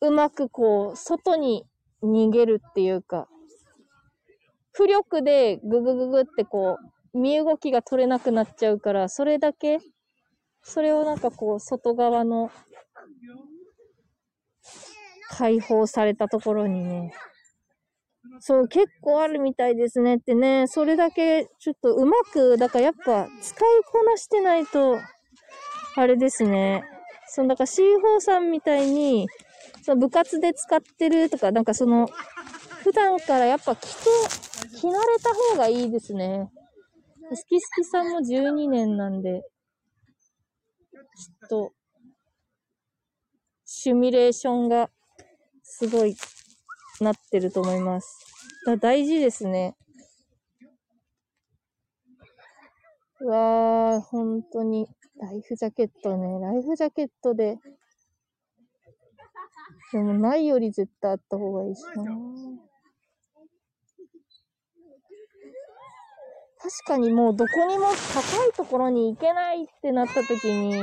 うまくこう、外に逃げるっていうか、浮力でググググってこう、身動きが取れなくなっちゃうから、それだけ、それをなんかこう、外側の、解放されたところにね、そう、結構あるみたいですねってね、それだけちょっとうまく、だからやっぱ使いこなしてないと、あれですね。その、だから C4 さんみたいに、その部活で使ってるとか、なんかその、普段からやっぱ着て、着慣れた方がいいですね。好き好きさんも12年なんで、きっと、シミュレーションがすごいなってると思います。だ大事ですね。うわー、本当に。ライフジャケットね。ライフジャケットで。でもないより絶対あった方がいいしな。確かにもうどこにも高いところに行けないってなった時に、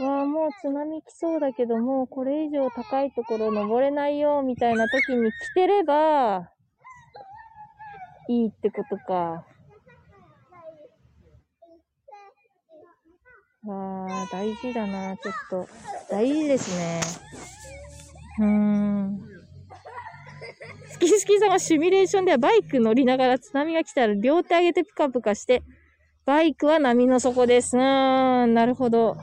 わあ、もう津波来そうだけど、もうこれ以上高いところ登れないよ、みたいな時に来てれば、いいってことか。わあ、大事だな、ちょっと。大事ですね。うーん。スキスキさんはシミュレーションではバイク乗りながら津波が来たら両手上げてプカプカして、バイクは波の底です。うーん、なるほど。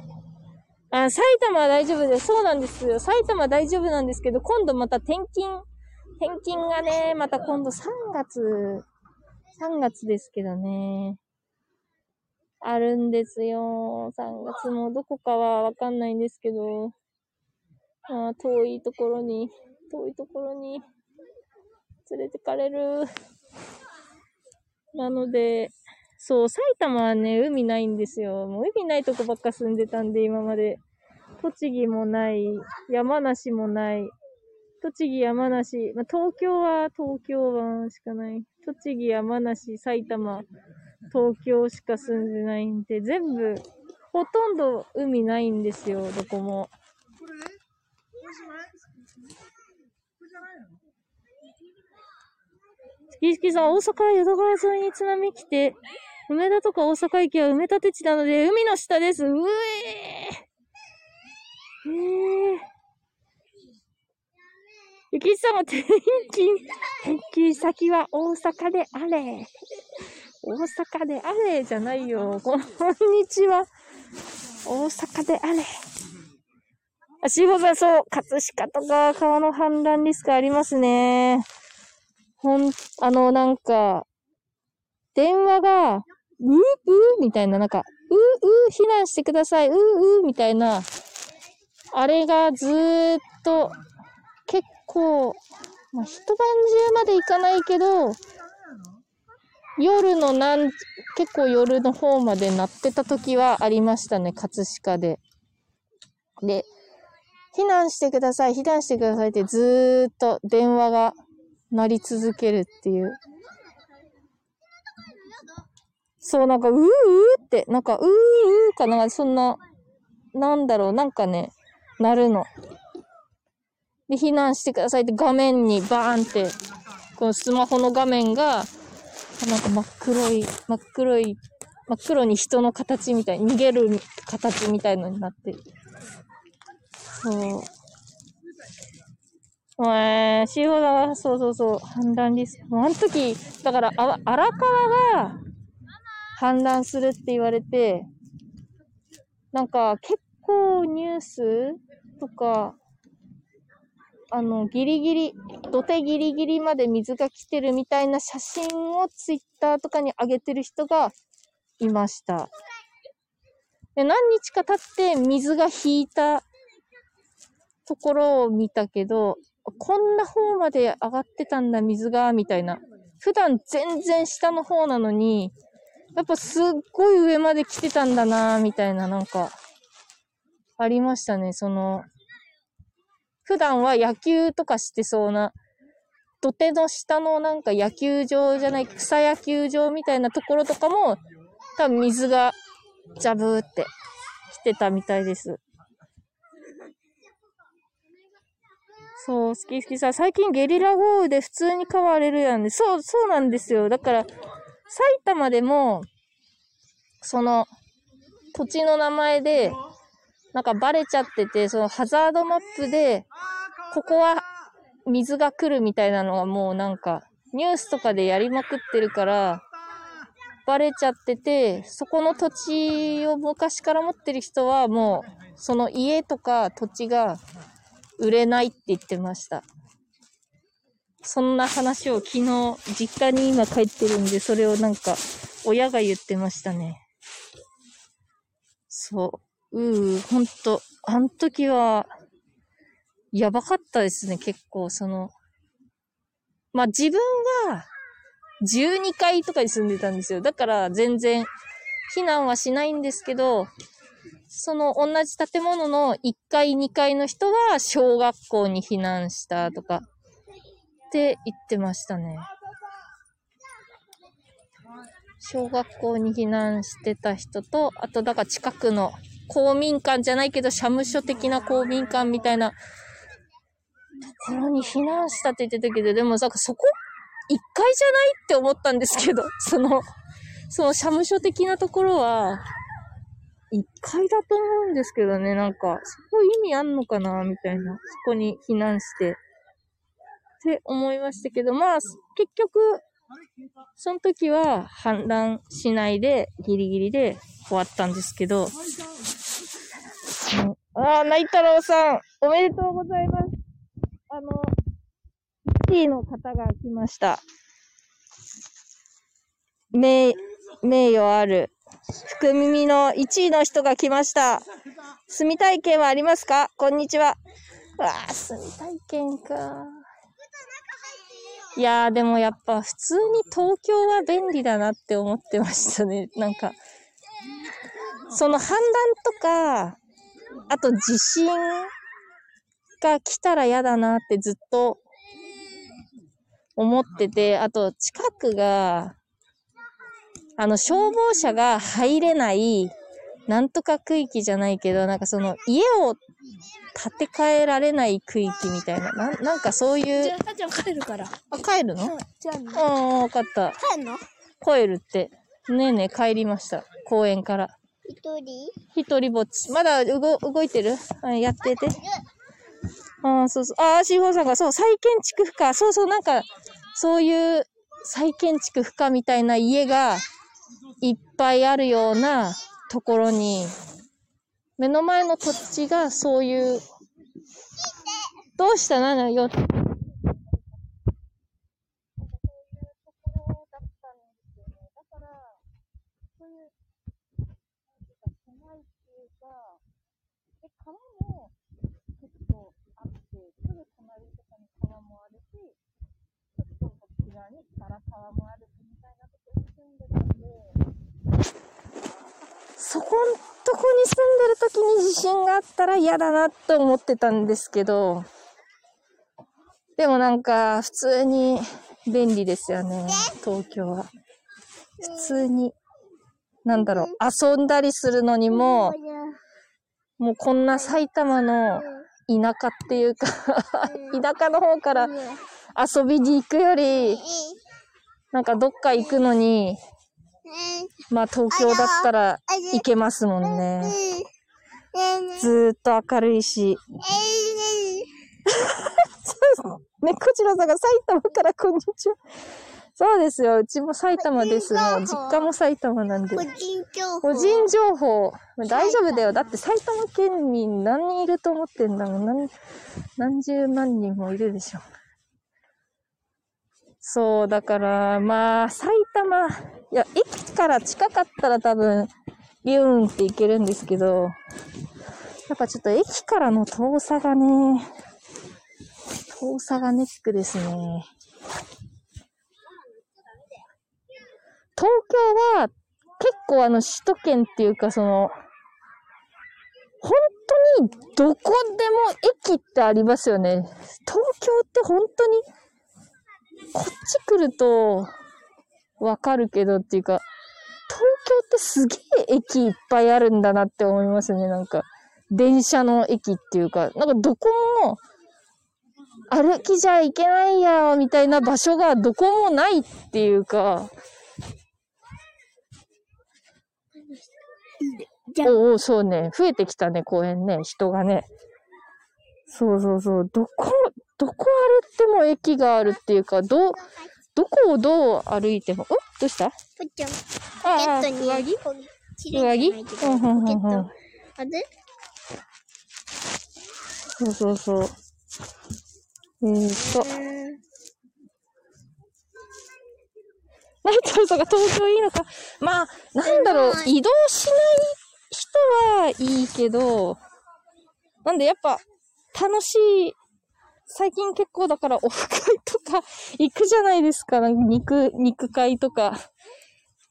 あ、埼玉は大丈夫です。そうなんですよ。埼玉大丈夫なんですけど、今度また転勤、転勤がね、また今度3月、3月ですけどね。あるんですよ。3月もどこかはわかんないんですけど、まあ遠いところに、遠いところに連れてかれる。なので、そう、埼玉はね、海ないんですよ。もう海ないとこばっか住んでたんで、今まで。栃木もない、山梨もない。栃木、山梨、まあ、東京は東京湾しかない。栃木、山梨、埼玉、東京しか住んでないんで、全部、ほとんど海ないんですよ、どこも。スキスキさん、大阪淀川沿いに津波来て、梅田とか大阪駅は埋め立て地なので、海の下です。うえー。へえ。ゆきさんは転勤、転勤先は大阪であれ。大阪であれじゃないよ。こんにちは。大阪であれ。あ、しほさん、そう、葛飾とか川の氾濫リスクありますね。ほん、あの、なんか、電話が、うーうーみたいな、なんか、うーうー避難してください、うーうーみたいな、あれがずーっと、結構、まあ、一晩中までいかないけど、夜のなん、結構夜の方まで鳴ってた時はありましたね、葛飾で。で、避難してください、避難してくださいってずーっと電話が鳴り続けるっていう。そう、なんか、うーうって、なんか、うーうーかな、そんな、なんだろう、なんかね、鳴るの。で、避難してくださいって画面にバーンって、このスマホの画面が、なんか真っ黒い、真っ黒い、真っ黒に人の形みたい、逃げる形みたいのになってる。そう。えー、シーホダは、そうそうそう、氾濫リスク。もうあの時、だから、あ荒川が氾濫するって言われて、なんか結構ニュースとか、あの、ギリギリ、土手ギリギリまで水が来てるみたいな写真をツイッターとかに上げてる人がいました。で何日か経って水が引いたところを見たけど、こんな方まで上がってたんだ、水が、みたいな。普段全然下の方なのに、やっぱすっごい上まで来てたんだな、みたいな、なんか、ありましたね、その、普段は野球とかしてそうな、土手の下のなんか野球場じゃない、草野球場みたいなところとかも、多分水がジャブーって来てたみたいです。そう、好き好きさ、最近ゲリラ豪雨で普通に川荒れるやんで、そう、そうなんですよ。だから、埼玉でも、その、土地の名前で、なんかバレちゃってて、そのハザードマップで、ここは水が来るみたいなのがもうなんか、ニュースとかでやりまくってるから、バレちゃってて、そこの土地を昔から持ってる人はもう、その家とか土地が売れないって言ってました。そんな話を昨日、実家に今帰ってるんで、それをなんか、親が言ってましたね。そう。うー、ほんと、あの時は、やばかったですね、結構、その。まあ、自分は、12階とかに住んでたんですよ。だから、全然、避難はしないんですけど、その同じ建物の1階、2階の人は小学校に避難したとかって言ってましたね。小学校に避難してた人と、あとだから近くの公民館じゃないけど、社務所的な公民館みたいなところに避難したって言ってたけど、でもなんかそこ1階じゃないって思ったんですけど、<laughs> その、その社務所的なところは、1階だと思うんですけどね、なんか、そこ意味あんのかなみたいな。そこに避難して。って思いましたけど、まあ、結局、その時は氾濫しないで、ギリギリで終わったんですけど。ああ、内太郎さん、おめでとうございます。あの、1位の方が来ました。名、名誉ある福耳の1位の人が来ました。住みたい県はありますか？こんにちは。わあ、住みたい県か。いやー、でもやっぱ普通に東京は便利だなって思ってましたね。<laughs> なんか、その氾濫とか、あと地震が来たら嫌だなってずっと思ってて、あと近くが、あの、消防車が入れない、なんとか区域じゃないけど、なんかその、家を建て替えられない区域みたいな、なんなんかそういうじゃ、あ、じゃあ帰るから。あ、帰るの？うん。じゃあね。うん、わかった。帰んの？帰るって。ねえねえ帰りました。公園から。一人？一人ぼっち。まだ動、動いてる？うん、やってて。ああ、そうそう。ああ、シーホーさんが、そう、再建築不可。そうそう、なんか、そういう再建築不可みたいな家がいっぱいあるようなところに、目の前の土地がそういう、どうしたなのよ。で、川も結構あって、すぐ隣とかに川もあるし、ちょっとこっち側に荒川もあるし、みたいなとこに住んでたんで、そこんとこに住んでる時に地震があったら嫌だなって思ってたんですけど、でもなんか普通に便利ですよね、東京は。普通に、なんだろう、遊んだりするのにも、もうこんな埼玉の田舎っていうか、田舎の方から遊びに行くより、なんかどっか行くのに、まあ東京だったら行けますもんね。ずーっと明るいし。ね、こちらさん。が埼玉からこん。にちは。そうですよ。うちも埼玉です。もう実家も埼玉なん。で個。人情報。個人情報。大丈夫だよ。だって埼玉県民何人いると思ってん。だもん。何、何十万人もいるでしょ。そう、だから、まあ、埼玉、いや、駅から近かったら多分、ビューンって行けるんですけど、やっぱちょっと駅からの遠さがね、大阪ネックですね。東京は結構あの首都圏っていうかその、本当にどこでも駅ってありますよね。東京って本当に、こっち来るとわかるけどっていうか、東京ってすげえ駅いっぱいあるんだなって思いますね。なんか、電車の駅っていうか、なんかどこも、歩きじゃいけないや、みたいな場所がどこもないっていうか、おうおう、そうね。増えてきたね、公園ね。人がね。そうそうそう。どこ、どこ歩っても駅があるっていうか、どう、どこをどう歩いても、おどうした？ぽちゃん、ああ、ポケットに上着？こうチレンじゃないけどうんうんうんうん。ポケット。あれ？そうそうそう。えーっと、うん。ナイトルとか東京いいのか？まあ、なんだろう、移動しない人はいいけど、なんでやっぱ、楽しい、最近結構だからオフ会とか行くじゃないですか。なんか肉、肉会とか。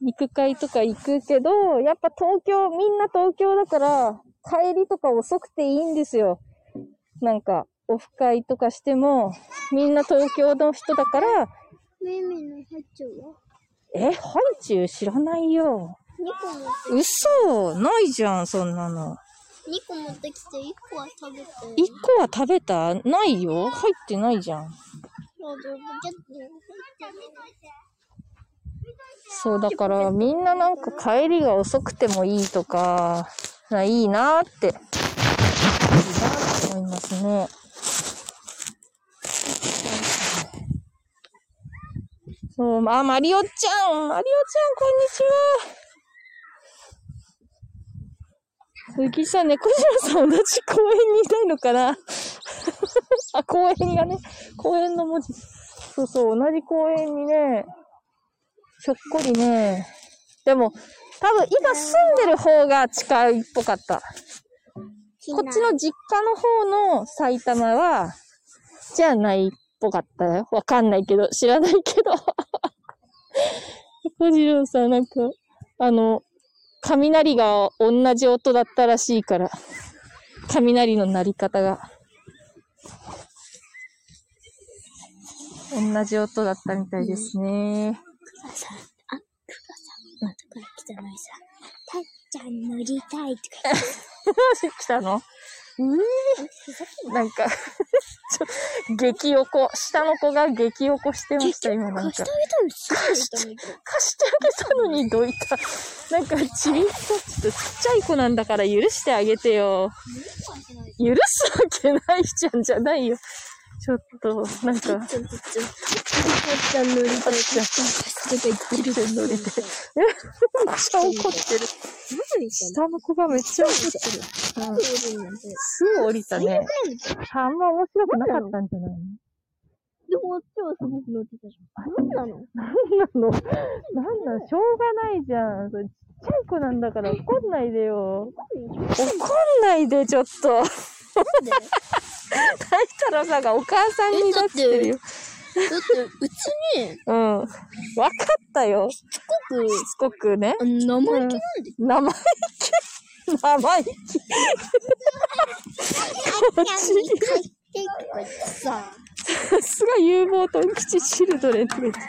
肉会とか行くけど、やっぱ東京、みんな東京だから、帰りとか遅くていいんですよ。なんか、オフ会とかしても、みんな東京の人だから、めめのハチは？え、ハイチュウ知らないよ。2個持って、嘘ないじゃん、そんなの。2個持ってきて1個は食べて。一個は食べた？ないよ入ってないじゃん。そう、だからみんななんか帰りが遅くてもいいとか、いいなーって、いいなーって思いますね。そう、あ、マリオちゃんマリオちゃん、こんにちはゆきさん、猫島さん同じ公園にいないのかな？<laughs> あ、公園がね、公園の文字。そうそう、同じ公園にね、ひょっこりね。でも、多分今住んでる方が近いっぽかった。こっちの実家の方の埼玉は、じゃないっぽかったよ。わかんないけど、知らないけど。小次郎さん、なんか、あの、雷が同じ音だったらしいから、雷の鳴り方が。同じ音だったみたいですね。あさ、あ、くがさ、後から来たのにさ、たっちゃん乗りたいとか言って <laughs> 来たの？うーなんか、<laughs> ちょ、激おこ。下の子が激おこしてました、今なんか貸して。あげたの。貸してあげたのにどいた。なんか、ちびっと、ちょっとちっちゃい子なんだから許してあげてよ。許すわけないじゃんじゃないよ。ちょっと、なんか、ちょっと、ちょっと、ちゃん乗りたい。たっちゃん貸してとか言ってる。乗りたい。めっちゃ怒ってる。下の子がめっちゃ怒ってる。うんすぐ。降りたね。あんま面白くなかったんじゃない。のでも、あっちはすごく乗ってたじゃん。何なのなんなのなんなのしょうがない。じゃん。ちっちゃい。子なんだから怒んない。でよ。怒んない。で、ちょっと。大太郎さんがお母さんになってるよ。だって、うちに、うん。わかったよ。しつこく、しつこくね。生意気なんで、生意気。生意気。<laughs> こっちてさ、さすが有望トン吉チルドレンって。たっ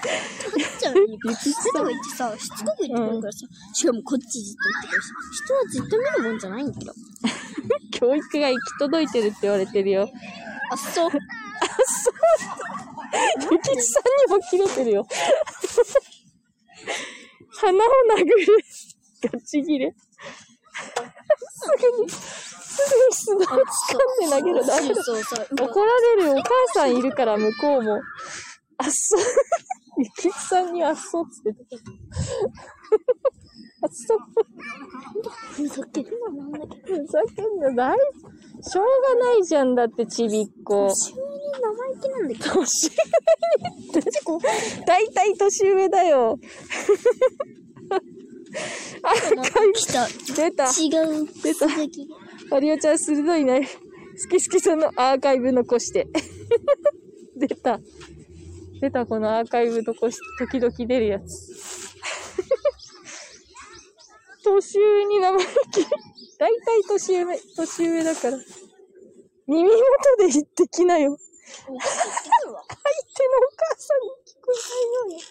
ちゃんに、とか言ってさ、しつこく言ってくるからさ、しかもこっちじっと言ってくるし、人はじっと見るもんじゃないんだよ。教育が行き届いてるって言われてるよ。あ、そう。ゆきちさんにも切れてるよ。鼻を殴る。ガチ切れ。すぐに、す掴んで投げるだ。そうそう。うわ怒られるよ。お母さんいるから、向こうも。あっそう。ゆきちさんにあっそうっつってた。あっそう。ふざけるな、なんだけど。ふざけんない。しょうがないじゃんだって、ちびっこ。年上に生意気なんだけ？ど。年上って、大体年上だよ。あ、来た。出た。違う。出たマリオちゃん鋭いね。好き好きそのアーカイブ残して。<laughs> 出た。出た、このアーカイブとこし、時々出るやつ。<laughs> 年上に生意気。大体年上、年上だから。耳元で言ってきなよ。相手のお母さんに聞こえないように。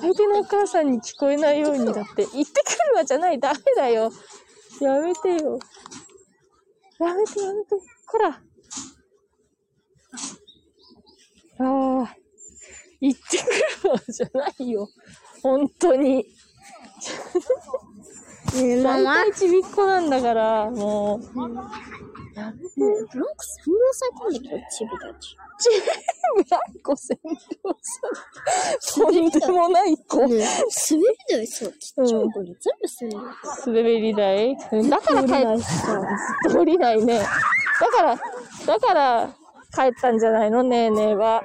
相手のお母さんに聞こえないようにだって。言ってくるわじゃない。ダメだよ。やめてよ。やめてやめて。こら。ああ。言ってくるわじゃないよ。本当に。<laughs> ねえ、ママ。大体ちびっこなんだから、もう。やめて。ブランコ洗脳されたんだけど、チビたち。ブランコ洗脳さん。とんでもない子。ねえ、滑り台さ、ちっちゃい子に全部洗脳。滑り台。だから帰っさ、た。降りないね。だから、だから帰ったんじゃないのねえねえは。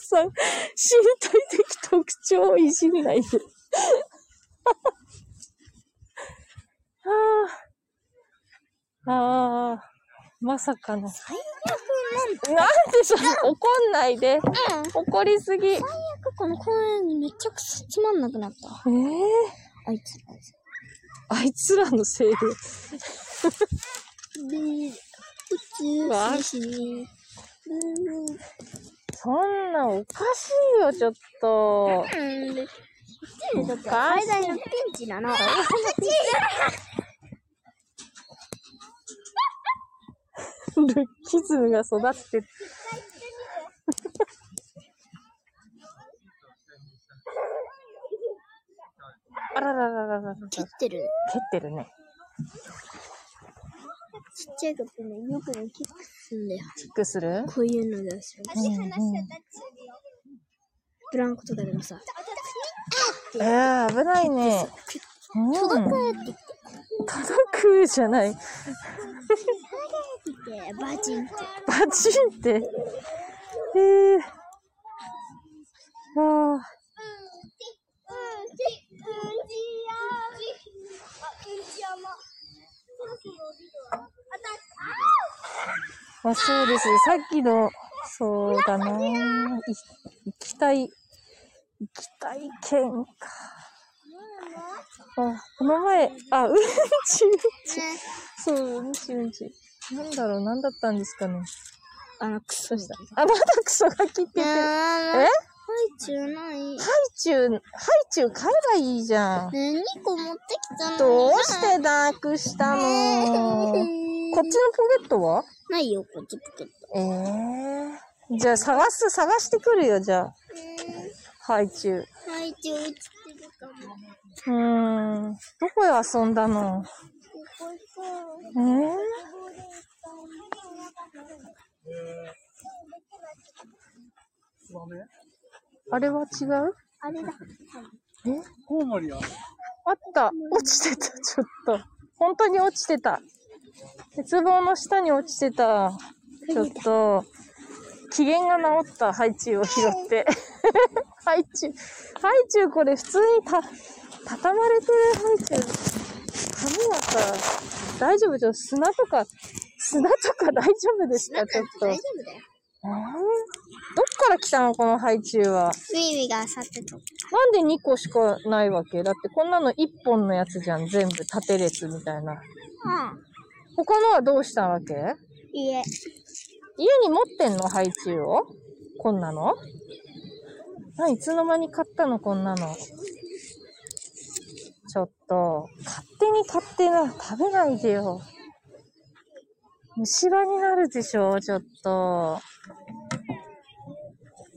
さん、身体的特徴をいじんないで。<laughs> ああ。ああ。まさかの。最なんでそれ怒んないで。怒りすぎ。え悪この公園めちゃくちゃつまんなくなった。えあいつら。あいつらのせいで。<laughs> で、宇宙わしに。そんなおかしいよ、ちょっと。うん。で、こっちでだって最大のピンチなの。ルッキズムが育ってる。あららららら。蹴っ蹴ってる。てるね。ちっちゃい子ってね、よくね、キックすんだよ。キックする？こういうのだし。うんうん。ブランコとかでもさ、えー、危ないね。うん。届くって言って、届くじゃない。バチンって。バチンって。えー。ああ。まあそうですね。さっきの、そうだな。い行きたい、行きたい県か。あ、この前、あ、うんちうんち。そう、うんちうんち。なんだろう、なんだったんですかね。あの、クソした。あ、まだクソガキっててる。え？はい、中ない。ハイチュウ、ハイチュウ買えばいいじゃん。ね2個持ってきたの。どうしてなくしたの？こっちのポケットは？ないよ、こっちポケット。ええー。じゃあ探す、探してくるよ、じゃあ。ハイチュウ。はい、一応映ってるかも。う。ー。ん。どこへ遊んだのここさ、えー、あれは違うあれだ。えコウモリはあった。落ちてた、ちょっと。本当に落ちてた。鉄棒の下に落ちてた。ちょっと、機嫌が治ったハイチュウを拾って。<laughs> ハイチュウ、ハイチュウこれ普通にた、畳まれてるハイチュウ。髪がさ、大丈夫ちょっと砂とか、砂とか大丈夫ですか？ちょっと。大丈夫だよ。えー？どっから来たの？このハイチュウは。ウィウィが去ってと。なんで2個しかないわけ？だってこんなの1本のやつじゃん。全部縦列みたいな。うん。他のはどうしたわけ？いえ。家に持ってんのハイチュウを？こんなの？ないつの間に買ったのこんなの。ちょっと、勝手に買ってな、食べないでよ。虫歯になるでしょちょっと。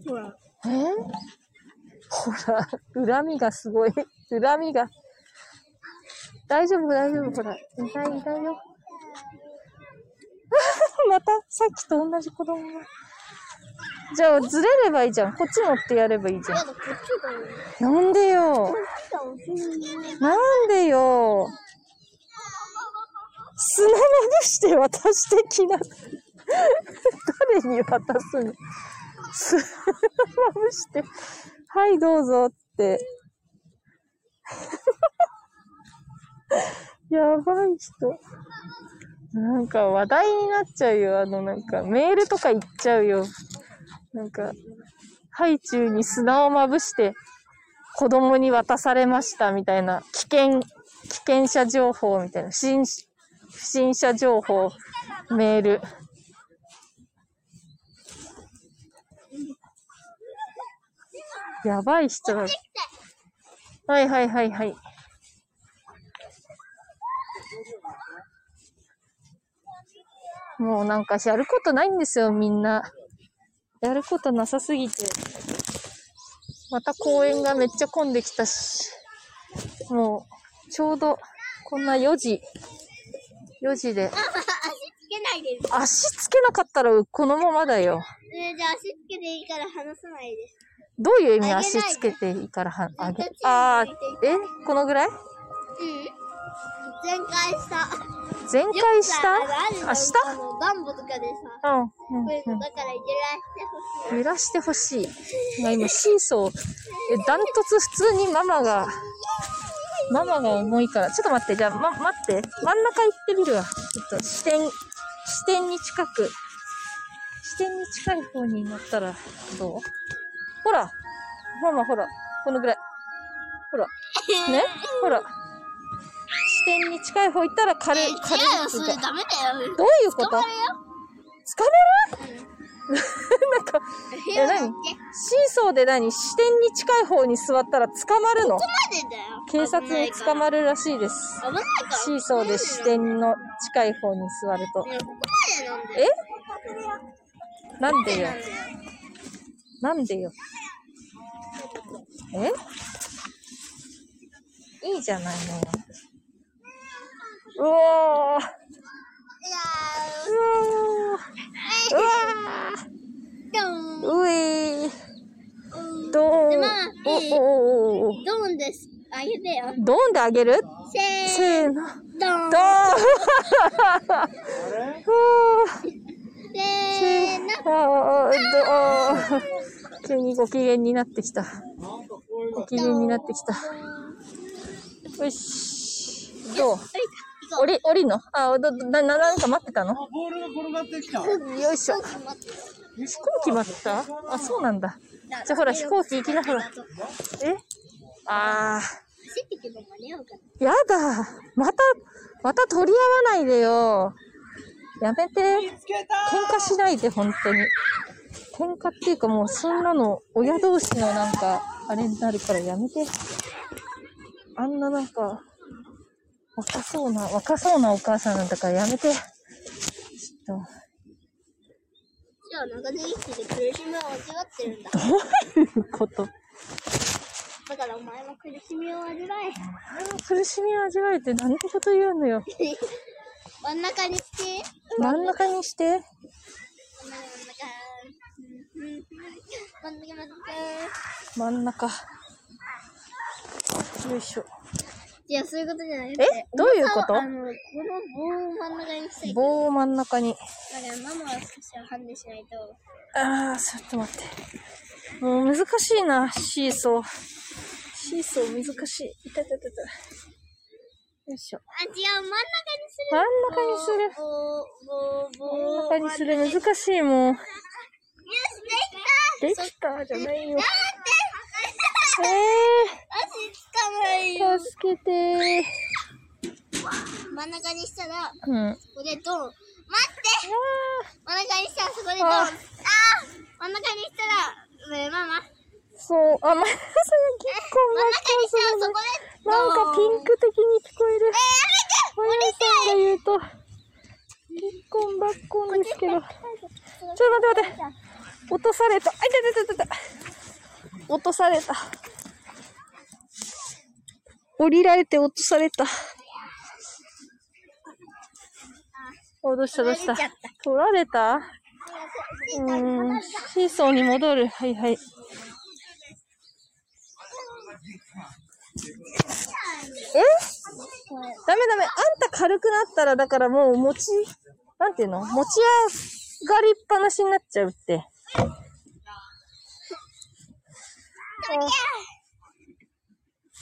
ほら。え？ほら、恨みがすごい。恨みが。大丈夫、大丈夫、ほら。いない、いないよ。さっきと同じ子供が。じゃあ、ずれればいいじゃん。こっち乗ってやればいいじゃん。なんでよ。なんでよ。砂まぶして渡してきな。誰に渡すの砂まぶして、はい、どうぞって。<laughs> やばい人。なんか話題になっちゃうよ。あの、なんかメールとか行っちゃうよ。なんか、ハイチュウに砂をまぶして子供に渡されましたみたいな危険、危険者情報みたいな、不審、不審者情報、メール。やばい人だ。はいはいはいはい。もうなんかやることないんですよ、みんな。やることなさすぎて。また公園がめっちゃ混んできたし。もう、ちょうど、こんな4時、4時で。足つけないで。足つけなかったらこのままだよ。えーじゃあ足つけていいから離さないで。どういう意味？足つけていいからは、あげあーゃ強いってえ？このぐらい？うん。全開した。全開した？あるのあ、下あの、ダンボとかでさ、うん、うんこういううんのだから揺らしてほしい。揺らしてほしい。まあ今、シーソー、え、ダントツ？普通にママが、ママが重いから。ちょっと待って、じゃあ、ま、待って。真ん中行ってみるわ。ちょっと視点、視点に近く。視点に近い方に乗ったら、どう？ほらママほら、このぐらい。ほら。ね？ほら。視点に近い方行ったら軽い、軽い違うよ、それが。ダメだよ。どういうこと？捕まる？よ。捕まるなんか、え、何？シーソーで何？視点に近い方に座ったら捕まるの？までだよ。警察に捕まる。るらしいです。危ないから。シーソーで視点の近い方に座ると。ここまでなんだよ。えなんでよ？なん。だよ？なんでよ。え？いいじゃないのよ。うおーいやうおーうわー、ドーうえーーン。どーんでまあいいおおおおおドーンです。あげてよ。ドーンであげる？せーせーの。ドーン。せーの。あーどー急にご機嫌になってきた。ご機嫌になってきた。よし。どう？降り、降りんの？あ、ど、な、な、なんか待ってたの？ボールが転がってきた。よいしょ。飛行機待った？あ、そうなんだ。じゃあほら、飛行機行きな、ほら。え？あ走ってけば間に合うかー、やだ。また、また取り合わないでよ。やめて。喧嘩しないで、本当に。喧嘩っていうかもう、そんなの、親同士のなんか、あれになるからやめて。あんななんか、若そうな、若そうなお母さんなんだからやめて。ちょっと。じゃあ長年生きて苦しみを味わってるんだ。どういうこと？だからお前も苦しみを味わえ。あの苦しみを味わえて何のこと言うのよ。<laughs> 真ん中にして。真ん中にして。真ん中、真ん中。真ん中。よいしょ。いや、そういうことじゃなくえ？て。どういうこと？あの、この棒を真ん中にしたい。だ棒を真ん中に。からママは少しはハンデしないと。あー、ちょっと待って。もう難しいな、シーソー。シーソー難しい。いたたたた。よいしょ。あ、違う、真ん中にする。真ん中にする。真ん中にする。難しい、もう。よし、できたできたじゃないよ。待え足つかないよ。ー、助けてー。真ん中にしたら、うん。ここでドン。待って真ん中にしたらそこでドン。あ真ん中にしたら、ねママ。そう、あ、ま、それ結構真ん中にしたらそこでなんかピンク的に聞こえる。えマヤさんが言うと、結婚ばっこんですけど。ちょっと待って待って。落とされた。あ、いたいたいたいた。落とされた。降りられて落とされた。お、どうしたどうした取られた？うーん、シーソーに戻る。はいはい。え？ダメダメ。あんた軽くなったら、だからもう持ち、なんていうの？持ち上がりっぱなしになっちゃうって。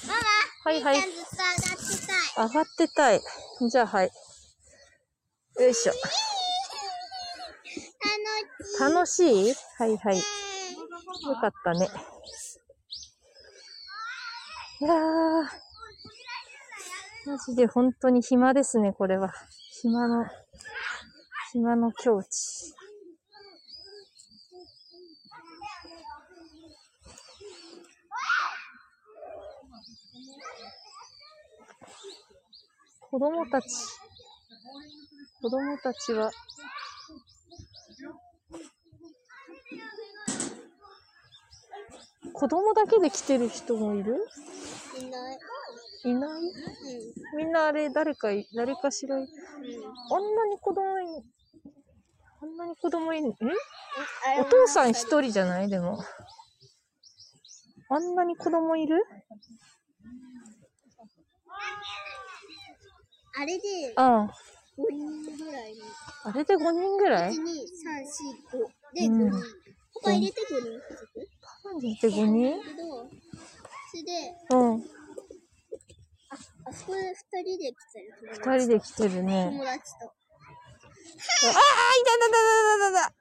ママ。はいはい。上がってたい。じゃあはい。よいしょ。楽しい？はいはい。よかったね。いやー。マジで本当に暇ですね、これは。暇の、暇の境地。子供たち、子供たちは、子供だけで来てる人もいる？いない。いない？みんなあれ、誰かい、誰かしらい、あんなに子供い、あんなに子供いん、えお父さん一人じゃない？でも。あんなに子供いる？あれであ5人ぐらいの。あ。あれで5人ぐらい？1、2、3、4、5。で、うん5人。他入れて5人家族？で5人それで、うん。あそこで2人で来てる友達。2人で来てるね。友達と。ああ、いたたたたたた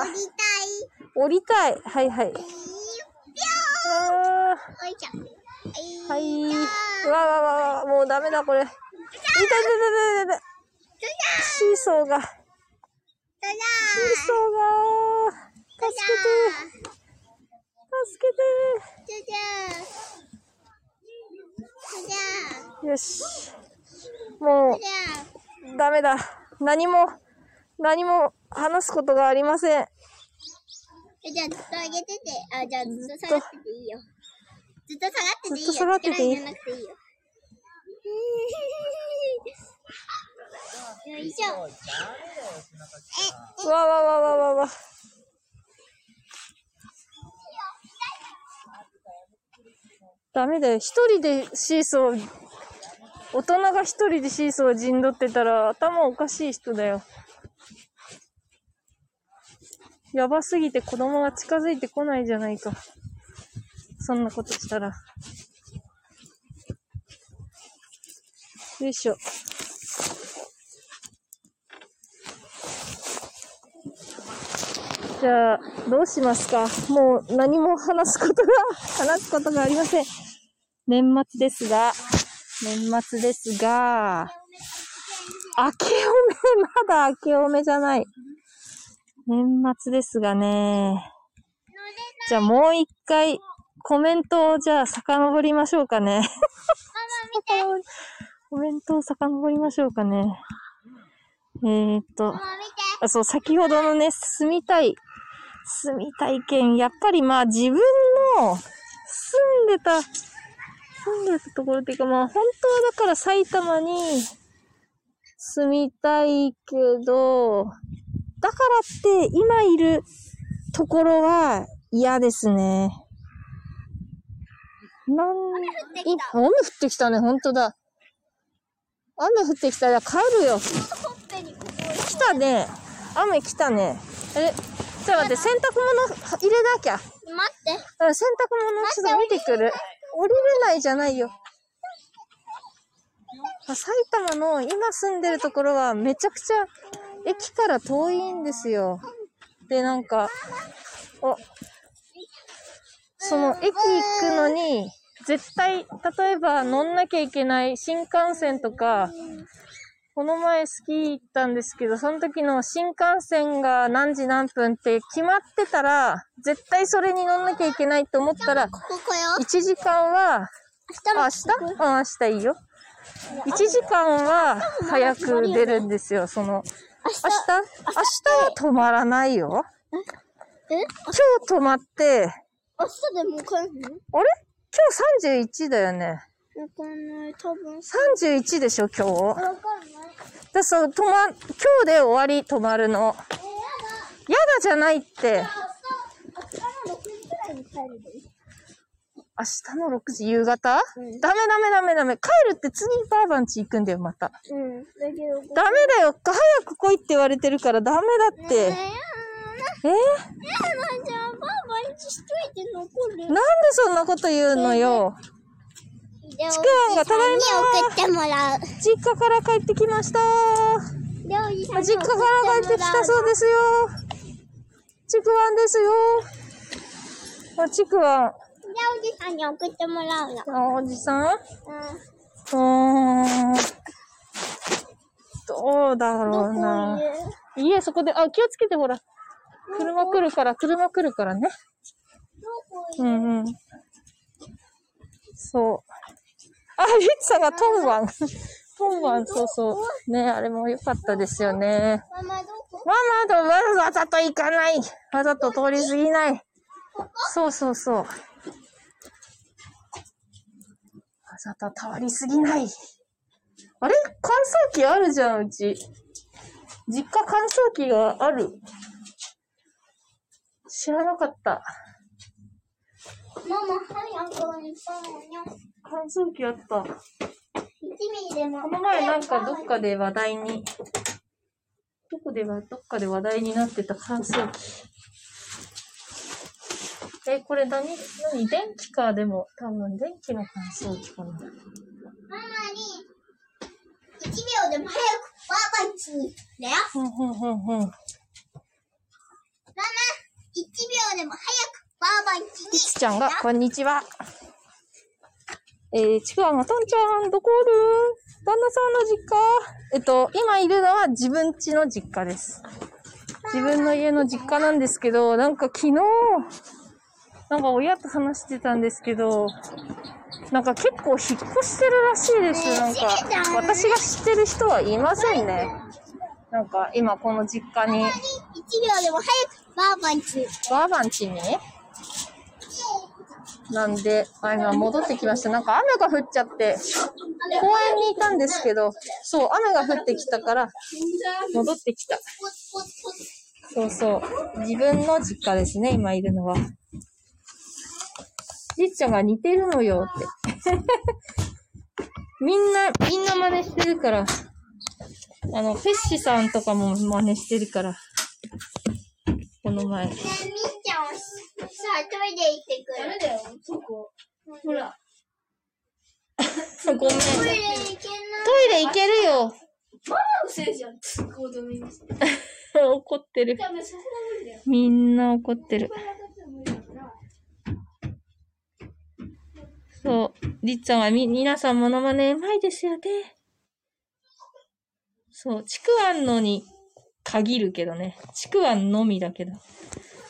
あ降りたい。ー降りたい。はいはい。はい。うわわわわ、もうダメだ、これ。いたいたたたたたシーソーが、シーソーが、助けて、助けじゃじゃじゃて。よし。もう、ダメだ。何も、何も話すことがありません。じゃあずっと上げてて、あ、じゃあずっと下がってていいよ。ずっと下がってていいよ。ずっと下がってていい力入れなくていいよ。<laughs> よいしょ。うわわわわわわ。ダメだよ。一人でシーソー、大人が一人でシーソー陣取ってたら頭おかしい人だよ。やばすぎて子供が近づいてこないじゃないか。そんなことしたら。よいしょ。じゃあ、どうしますか？もう何も話すことが、話すことがありません。年末ですが、年末ですが、明けおめ、まだ明けおめじゃない。年末ですがね。じゃあもう一回、コメントをじゃあ遡りましょうかね。コメントを遡りましょうかね。えー、っと。あそう、先ほどのね、住みたい、住みたい県、やっぱりまあ自分の住んでた、住んでたところっていうかまあ本当はだから埼玉に住みたいけど、だからって今いるところは嫌ですね。なん、い雨降ってきたね、本当だ。雨降ってきたら帰るよ。来たね。雨来たね。え、ちょっと待って、洗濯物入れなきゃ。待って。うん洗濯物ちょっと見てくる。降りれないじゃないよ。あ埼玉の今住んでるところはめちゃくちゃ駅から遠いんですよ。で、なんか、お、その駅行くのに、絶対、例えば乗んなきゃいけない新幹線とか、この前スキー行ったんですけど、その時の新幹線が何時何分って決まってたら、絶対それに乗んなきゃいけないと思ったら、ここよ。1時間は、明あ、明日？うん、明日いいよ。1時間は早く出るんですよ、その。明日？明日？は止まらないよ。え？今日止まって、明日でもう帰るの？あれ？今日31だよね。わかんない。多分。31でしょ、今日。わかんない。で、そう、止ま、今日で終わり、止まるの。えー、やだじゃないって。やだ。明日、の6時くらいに帰るで。明日の6時夕方、うんダメダメダメダメ。帰るって次バーバンチ行くんだよ、また。うん。だけど、ダメだよ。早く来いって言われてるからダメだって。えー、えー？なんでそんなこと言うのよ。りょうちくわんがただいまに送ってもらう。実家から帰ってきました実家から帰ってきたそうですよ。ちくわんですよ。あ、ちくわん。りょうじさんに送ってもらうの。あ、おじさん？ううん。ーん。どうだろうな。いえ、そこで、あ、気をつけてほら。車来るから、車来るからね。うんうん。そう。あ、リッんがトンワン。<laughs> トンワン、そうそう。ね、あれも良かったですよね。ママどこママとわざと行かない。わざと通り過ぎない。そうそうそう。わざと通り過ぎない。あれ？乾燥機あるじゃん、うち。実家乾燥機がある。知らなかった。ママ、早くにパンをにょ。乾燥機あった。1ミリでも。この前なんかどっかで話題に、どこでは、どっかで話題になってた乾燥機。え、これ何、何？電気かでも、多分電気の乾燥機かな。ママに、1秒でも早くバーバンチに。だよ。ふんふんふんふん。ママ、1秒でも早くバーバンチに。いちちゃんが、こんにちは。えー、ちくわが、とんちゃん、どこおる旦那さんの実家えっと、今いるのは自分家の実家です。自分の家の実家なんですけど、なんか昨日、なんか親と話してたんですけど、なんか結構引っ越してるらしいです。なんか、私が知ってる人はいませんね。なんか今この実家に、1秒でも早くバーバンチ。バーバン家に？なんで、あ、今戻ってきました。なんか雨が降っちゃって、公園にいたんですけど、そう、雨が降ってきたから、戻ってきた。そうそう。自分の実家ですね、今いるのは。じっちゃんが似てるのよって。<laughs> みんな、みんな真似してるから。あの、ペッシさんとかも真似してるから。この前。ゃんはさ、トイレ行ってくる。ダメだよ、そこ。ほら。ごめん。トトイレ行けない。イレ行けるよ。ママのせいじゃん。行動にして。<laughs> 怒ってる。ダメ、そこが無理だよ。みんな怒ってる。そう。りっちゃんはみ、皆さんモノマネうまいですよね。そう。ちくわんのに限るけどね。ちくわんのみだけど。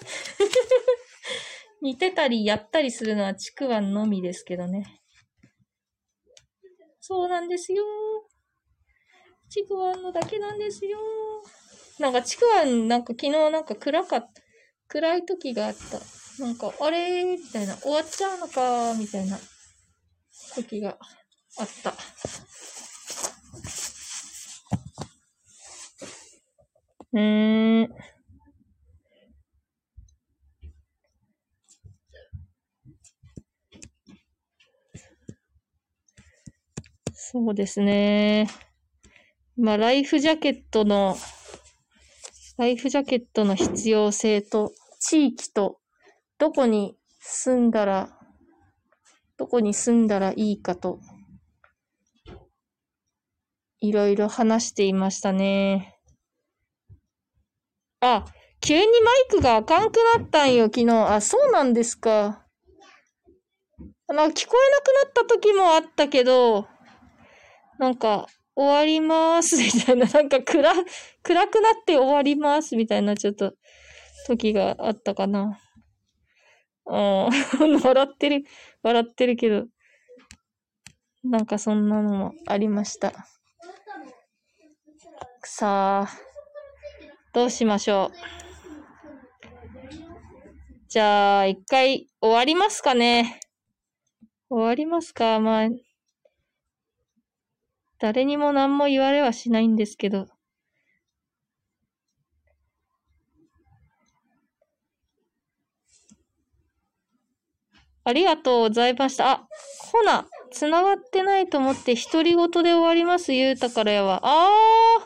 <laughs> 似てたりやったりするのはちくわのみですけどね。そうなんですよ。ちくわのだけなんですよ。なんかちくわ、なんか昨日なんか暗かった。暗い時があった。なんか、あれみたいな。終わっちゃうのかみたいな時があった。うーん。そうですね。まあ、ライフジャケットの、ライフジャケットの必要性と、地域と、どこに住んだら、どこに住んだらいいかと、いろいろ話していましたね。あ、急にマイクがあかんくなったんよ、昨日。あ、そうなんですか。なんか聞こえなくなった時もあったけど、なんか、終わります、<laughs> みたいな、なんか暗、暗くなって終わります、みたいな、ちょっと、時があったかな。うん、<laughs> 笑ってる、笑ってるけど、なんかそんなのもありました。さあ、どうしましょう。じゃあ、一回終わりますかね。終わりますか？まあ、誰にも何も言われはしないんですけど。ありがとうございました。あ、ほな、繋がってないと思って独り言で終わります、言うたからやわ。あ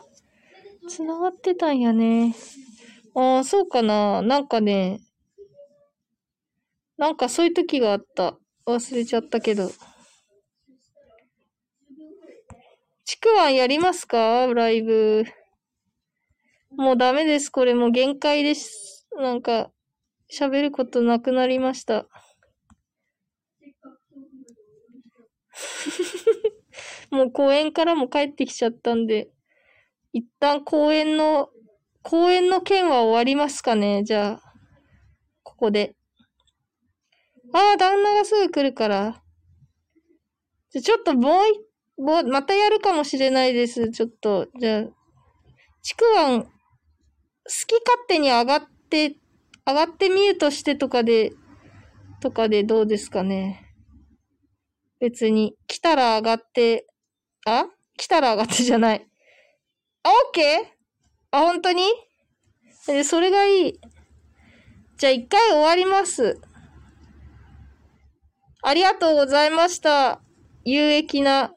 ー、繋がってたんやね。あー、そうかな。なんかね、なんかそういう時があった。忘れちゃったけど。ちくわんやりますか？ライブ。もうダメです。これもう限界です。なんか、喋ることなくなりました。<laughs> もう公園からも帰ってきちゃったんで、一旦公園の、公園の件は終わりますかね？じゃあ、ここで。ああ、旦那がすぐ来るから。じゃ、ちょっともうい、もう、またやるかもしれないです。ちょっと。じゃあ、ちくわん、好き勝手に上がって、上がってミュートしてとかで、とかでどうですかね。別に、来たら上がって、あ？来たら上がってじゃない。あ、オッケー？あ、本当に？え、それがいい。じゃあ一回終わります。ありがとうございました。有益な。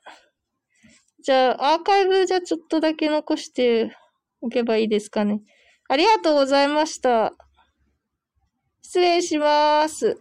じゃあ、アーカイブじゃちょっとだけ残しておけばいいですかね。ありがとうございました。失礼します。